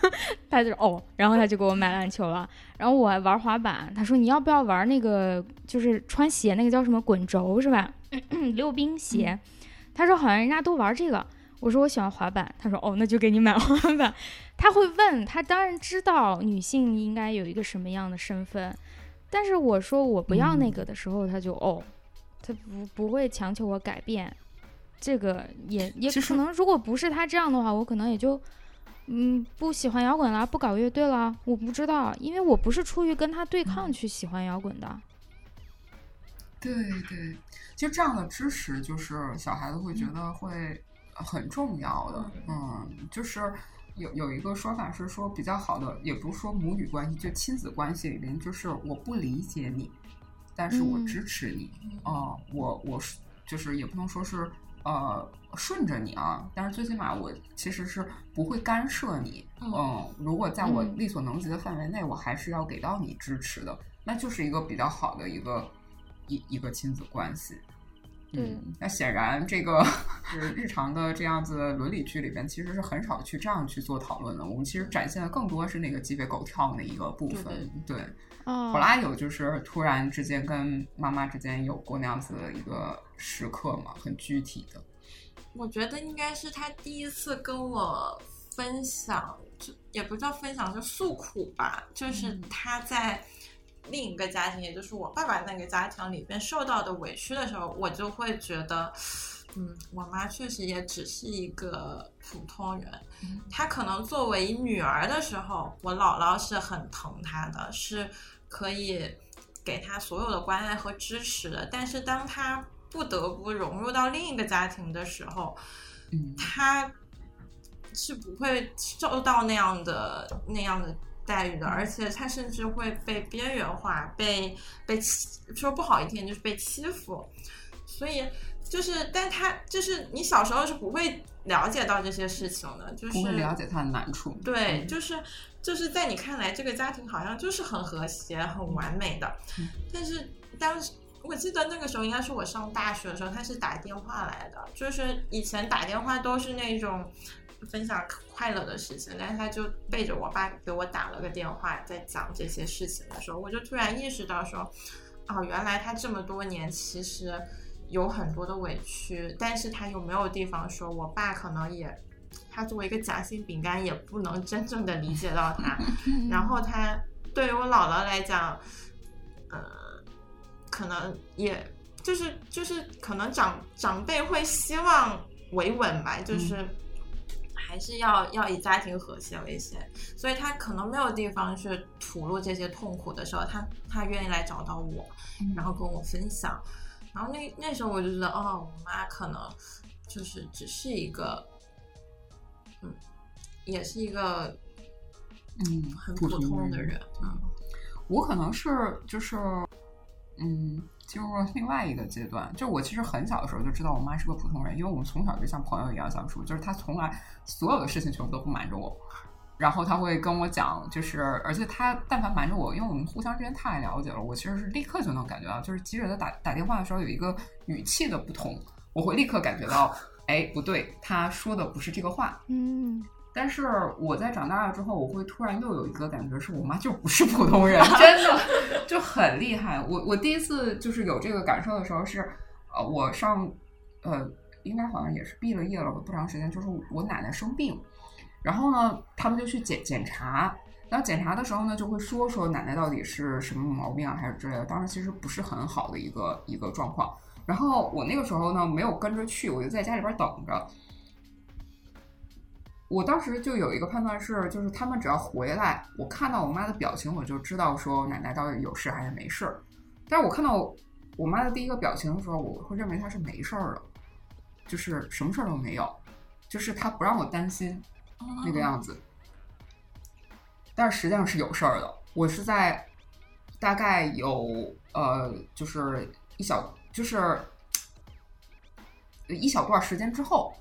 他就哦，然后他就给我买篮球了。然后我玩滑板，他说你要不要玩那个，就是穿鞋那个叫什么滚轴是吧？溜冰鞋。他说好像人家都玩这个。我说我喜欢滑板，他说哦，那就给你买滑板。他会问，他当然知道女性应该有一个什么样的身份，但是我说我不要那个的时候，他就哦，他不不会强求我改变。这个也也可能，如果不是他这样的话，我可能也就嗯不喜欢摇滚了，不搞乐队了。我不知道，因为我不是出于跟他对抗去喜欢摇滚的。对对，其实这样的支持就是小孩子会觉得会很重要的，嗯，就是有有一个说法是说比较好的，也不是说母女关系，就亲子关系里面，就是我不理解你，但是我嗯。支持你，啊、我我是就是也不能说是呃顺着你啊，但是最起码我其实是不会干涉你，嗯嗯，如果在我嗯力所能及的范围内，我还是要给到你支持的，那就是一个比较好的一个一一个亲子关系。嗯，那显然这个是日常的这样子伦理剧里边，其实是很少去这样去做讨论的。我们其实展现的更多是那个鸡飞狗跳那一个部分。对，哦后，来有就是突然之间跟妈妈之间有过那样子的一个时刻嘛，很具体的。我觉得应该是他第一次跟我分享，就也不叫分享，就诉苦吧。就是他在另一个家庭，也就是我爸爸那个家庭里边受到的委屈的时候，我就会觉得，嗯，我妈确实也只是一个普通人。她可能作为女儿的时候，我姥姥是很疼她的，是可以给她所有的关爱和支持的。但是当她不得不融入到另一个家庭的时候，嗯。他是不会受到那样的那样的待遇的，而且他甚至会被边缘化，被被欺说不好一点就是被欺负，所以就是，但他就是你小时候是不会了解到这些事情的，就是不会了解他的难处。对，嗯。就是就是在你看来，这个家庭好像就是很和谐、很完美的，嗯。但是当时我记得那个时候应该是我上大学的时候，他是打电话来的，就是以前打电话都是那种分享快乐的事情，但是他就背着我爸给我打了个电话，在讲这些事情的时候，我就突然意识到说，哦，原来他这么多年其实有很多的委屈，但是他又没有地方说，我爸可能也。他作为一个夹心饼干，也不能真正的理解到他。然后他对于我姥姥来讲，呃，可能也就是就是可能长长辈会希望维稳吧，就是还是要要以家庭和谐为先，所以他可能没有地方去吐露这些痛苦的时候，他他愿意来找到我，然后跟我分享。然后那那时候我就觉得，哦，我妈可能就是只是一个，嗯，也是一个嗯，很普通的人，嗯。我可能是就是，嗯，进入了另外一个阶段。就我其实很小的时候就知道我妈是个普通人，因为我们从小就像朋友一样相处，就是她从来所有的事情全部都不瞒着我。然后她会跟我讲，就是而且她但凡瞒着我，因为我们互相之间太了解了，我其实是立刻就能感觉到，就是即使她打打电话的时候有一个语气的不同，我会立刻感觉到，哎，不对，她说的不是这个话。嗯，但是我在长大了之后，我会突然又有一个感觉，是我妈就不是普通人，真的就很厉害。我我第一次就是有这个感受的时候是，呃，我上呃应该好像也是毕了业了不长时间，就是我奶奶生病，然后呢，他们就去检检查。然后检查的时候呢，就会说说奶奶到底是什么毛病啊，还是之类的。当时其实不是很好的一个一个状况。然后我那个时候呢，没有跟着去，我就在家里边等着。我当时就有一个判断是，就是他们只要回来，我看到我妈的表情，我就知道说奶奶到底有事还是没事儿。但是我看到我妈的第一个表情的时候，我会认为她是没事儿的，就是什么事儿都没有，就是她不让我担心那个样子。但是实际上是有事儿的。我是在大概有呃，就是一小就是一小段时间之后，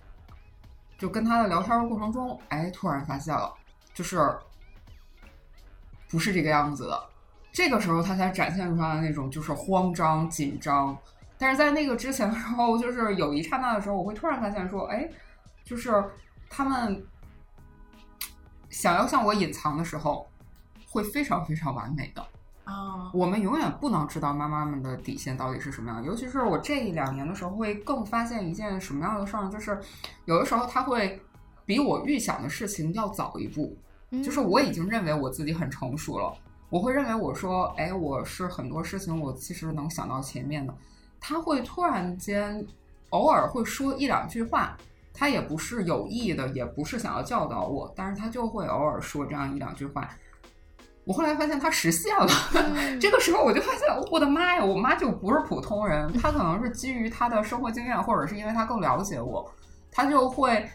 就跟他的聊天过程中，哎，突然发现了，就是不是这个样子的。这个时候他才展现出来的那种就是慌张紧张。但是在那个之前的时候，就是有一刹那的时候，我会突然发现说，哎，就是他们想要向我隐藏的时候，会非常非常完美的。啊，我们永远不能知道妈妈们的底线到底是什么样。尤其是我这一两年的时候，会更发现一件什么样的事儿呢？就是有的时候他会比我预想的事情要早一步。就是我已经认为我自己很成熟了，我会认为我说，哎，我是很多事情我其实能想到前面的。他会突然间偶尔会说一两句话，他也不是有意的，也不是想要教导我，但是他就会偶尔说这样一两句话。我后来发现他实现了，这个时候我就发现，我的妈呀，我妈就不是普通人，她可能是基于她的生活经验，或者是因为她更了解我，她就会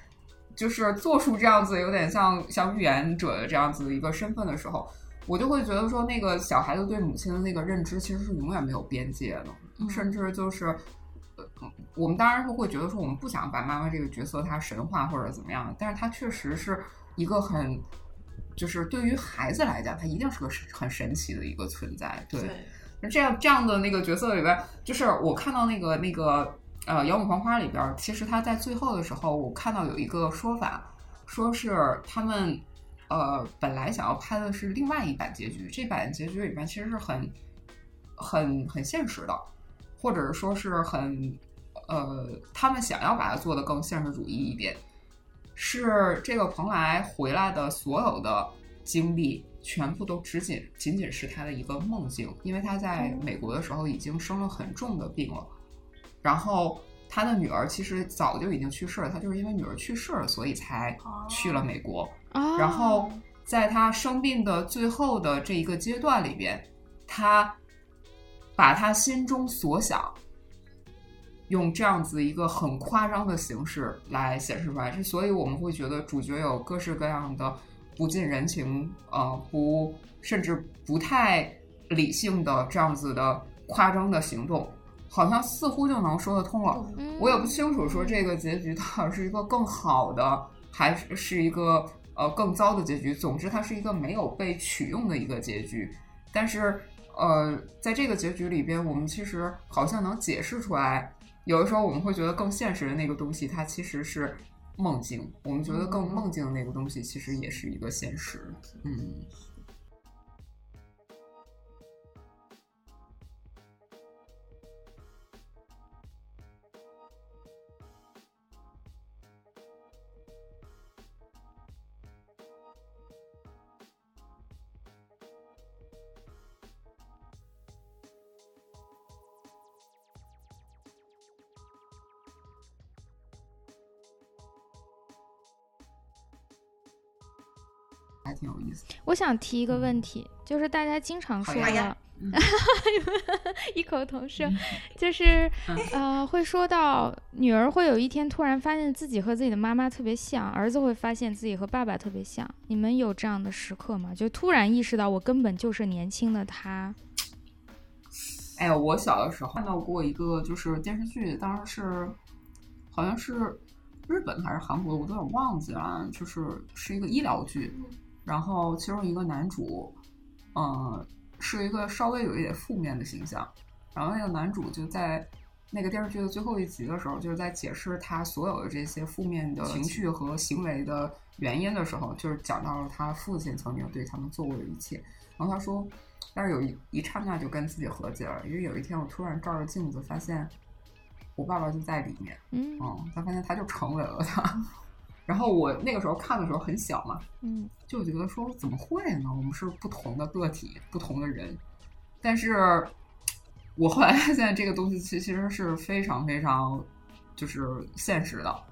就是做出这样子有点像像预言者的这样子的一个身份的时候，我就会觉得说，那个小孩子对母亲的那个认知其实是永远没有边界的，甚至就是呃，我们当然是会觉得说，我们不想把妈妈这个角色她神化或者怎么样，但是她确实是一个很。就是对于孩子来讲，他一定是个很神奇的一个存在。对，那这样这样的那个角色里边，就是我看到那个那个呃《摇滚狂花》里边，其实他在最后的时候，我看到有一个说法，说是他们呃本来想要拍的是另外一版结局，这版结局里边其实是很很很现实的，或者说是很呃他们想要把它做的更现实主义一点。是这个蓬莱回来的所有的经历，全部都只仅仅仅是他的一个梦境，因为他在美国的时候已经生了很重的病了，然后他的女儿其实早就已经去世了，他就是因为女儿去世了，所以才去了美国。然后在他生病的最后的这一个阶段里边，他把他心中所想。用这样子一个很夸张的形式来显示出来，这所以我们会觉得主角有各式各样的不近人情，呃，不甚至不太理性的这样子的夸张的行动，好像似乎就能说得通了。我也不清楚说这个结局它是一个更好的，还是是一个呃更糟的结局。总之，它是一个没有被取用的一个结局。但是，呃，在这个结局里边，我们其实好像能解释出来。有的时候我们会觉得更现实的那个东西，它其实是梦境。我们觉得更梦境的那个东西，其实也是一个现实。嗯。挺有意思。我想提一个问题，就是大家经常说的，异口同声，就是呃，会说到女儿会有一天突然发现自己和自己的妈妈特别像，儿子会发现自己和爸爸特别像。你们有这样的时刻吗？就突然意识到我根本就是年轻的他。哎呀，我小的时候看到过一个就是电视剧，当时是好像是日本还是韩国，我都有点忘记了，就是是一个医疗剧。然后其中一个男主，嗯，是一个稍微有一点负面的形象。然后那个男主就在那个电视剧的最后一集的时候，就是在解释他所有的这些负面的情绪和行为的原因的时候，就是讲到了他父亲曾经对他们做过的一切。然后他说，但是有一一刹那就跟自己和解了，因为有一天我突然照着镜子，发现我爸爸就在里面。嗯，他发现他就成为了他。然后我那个时候看的时候很小嘛，嗯，就觉得说怎么会呢？我们是不同的个体，不同的人。但是，我后来发现这个东西其其实是非常非常就是现实的。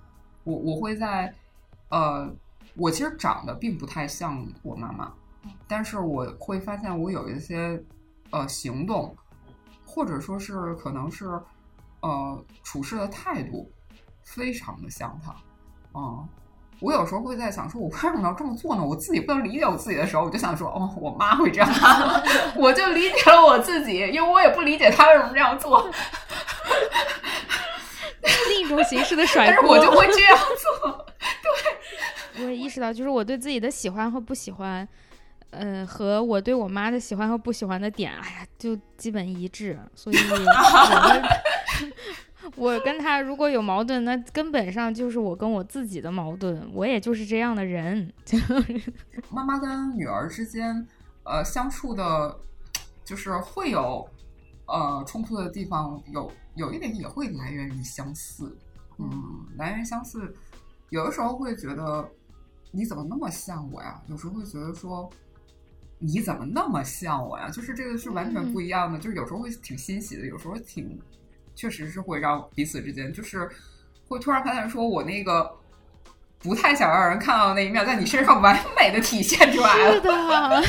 我我会在呃我其实长得并不太像我妈妈，但是我会发现我有一些呃行动，或者说是可能是呃处事的态度，非常的像她。嗯，我有时候会在想，说我为什么要这么做呢？我自己不能理解我自己的时候，我就想说，哦，我妈会这样，我就理解了我自己，因为我也不理解她为什么这样做。另一种形式的 甩但是锅，我就会这样做。对我也意识到，就是我对自己的喜欢和不喜欢，呃，和我对我妈的喜欢和不喜欢的点，哎呀，就基本一致。所以我跟，我跟他如果有矛盾，那根本上就是我跟我自己的矛盾，我也就是这样的人。妈妈跟女儿之间，呃，相处的，就是会有呃冲突的地方，有有一点也会来源于相似，嗯，来源于相似，有的时候会觉得你怎么那么像我呀？有时候会觉得说你怎么那么像我呀？就是这个是完全不一样的，就是有时候会挺欣喜的，有时候挺确实是会让彼此之间就是会突然发现说我那个。不太想让人看到的那一面，在你身上完美的体现出来了。是的，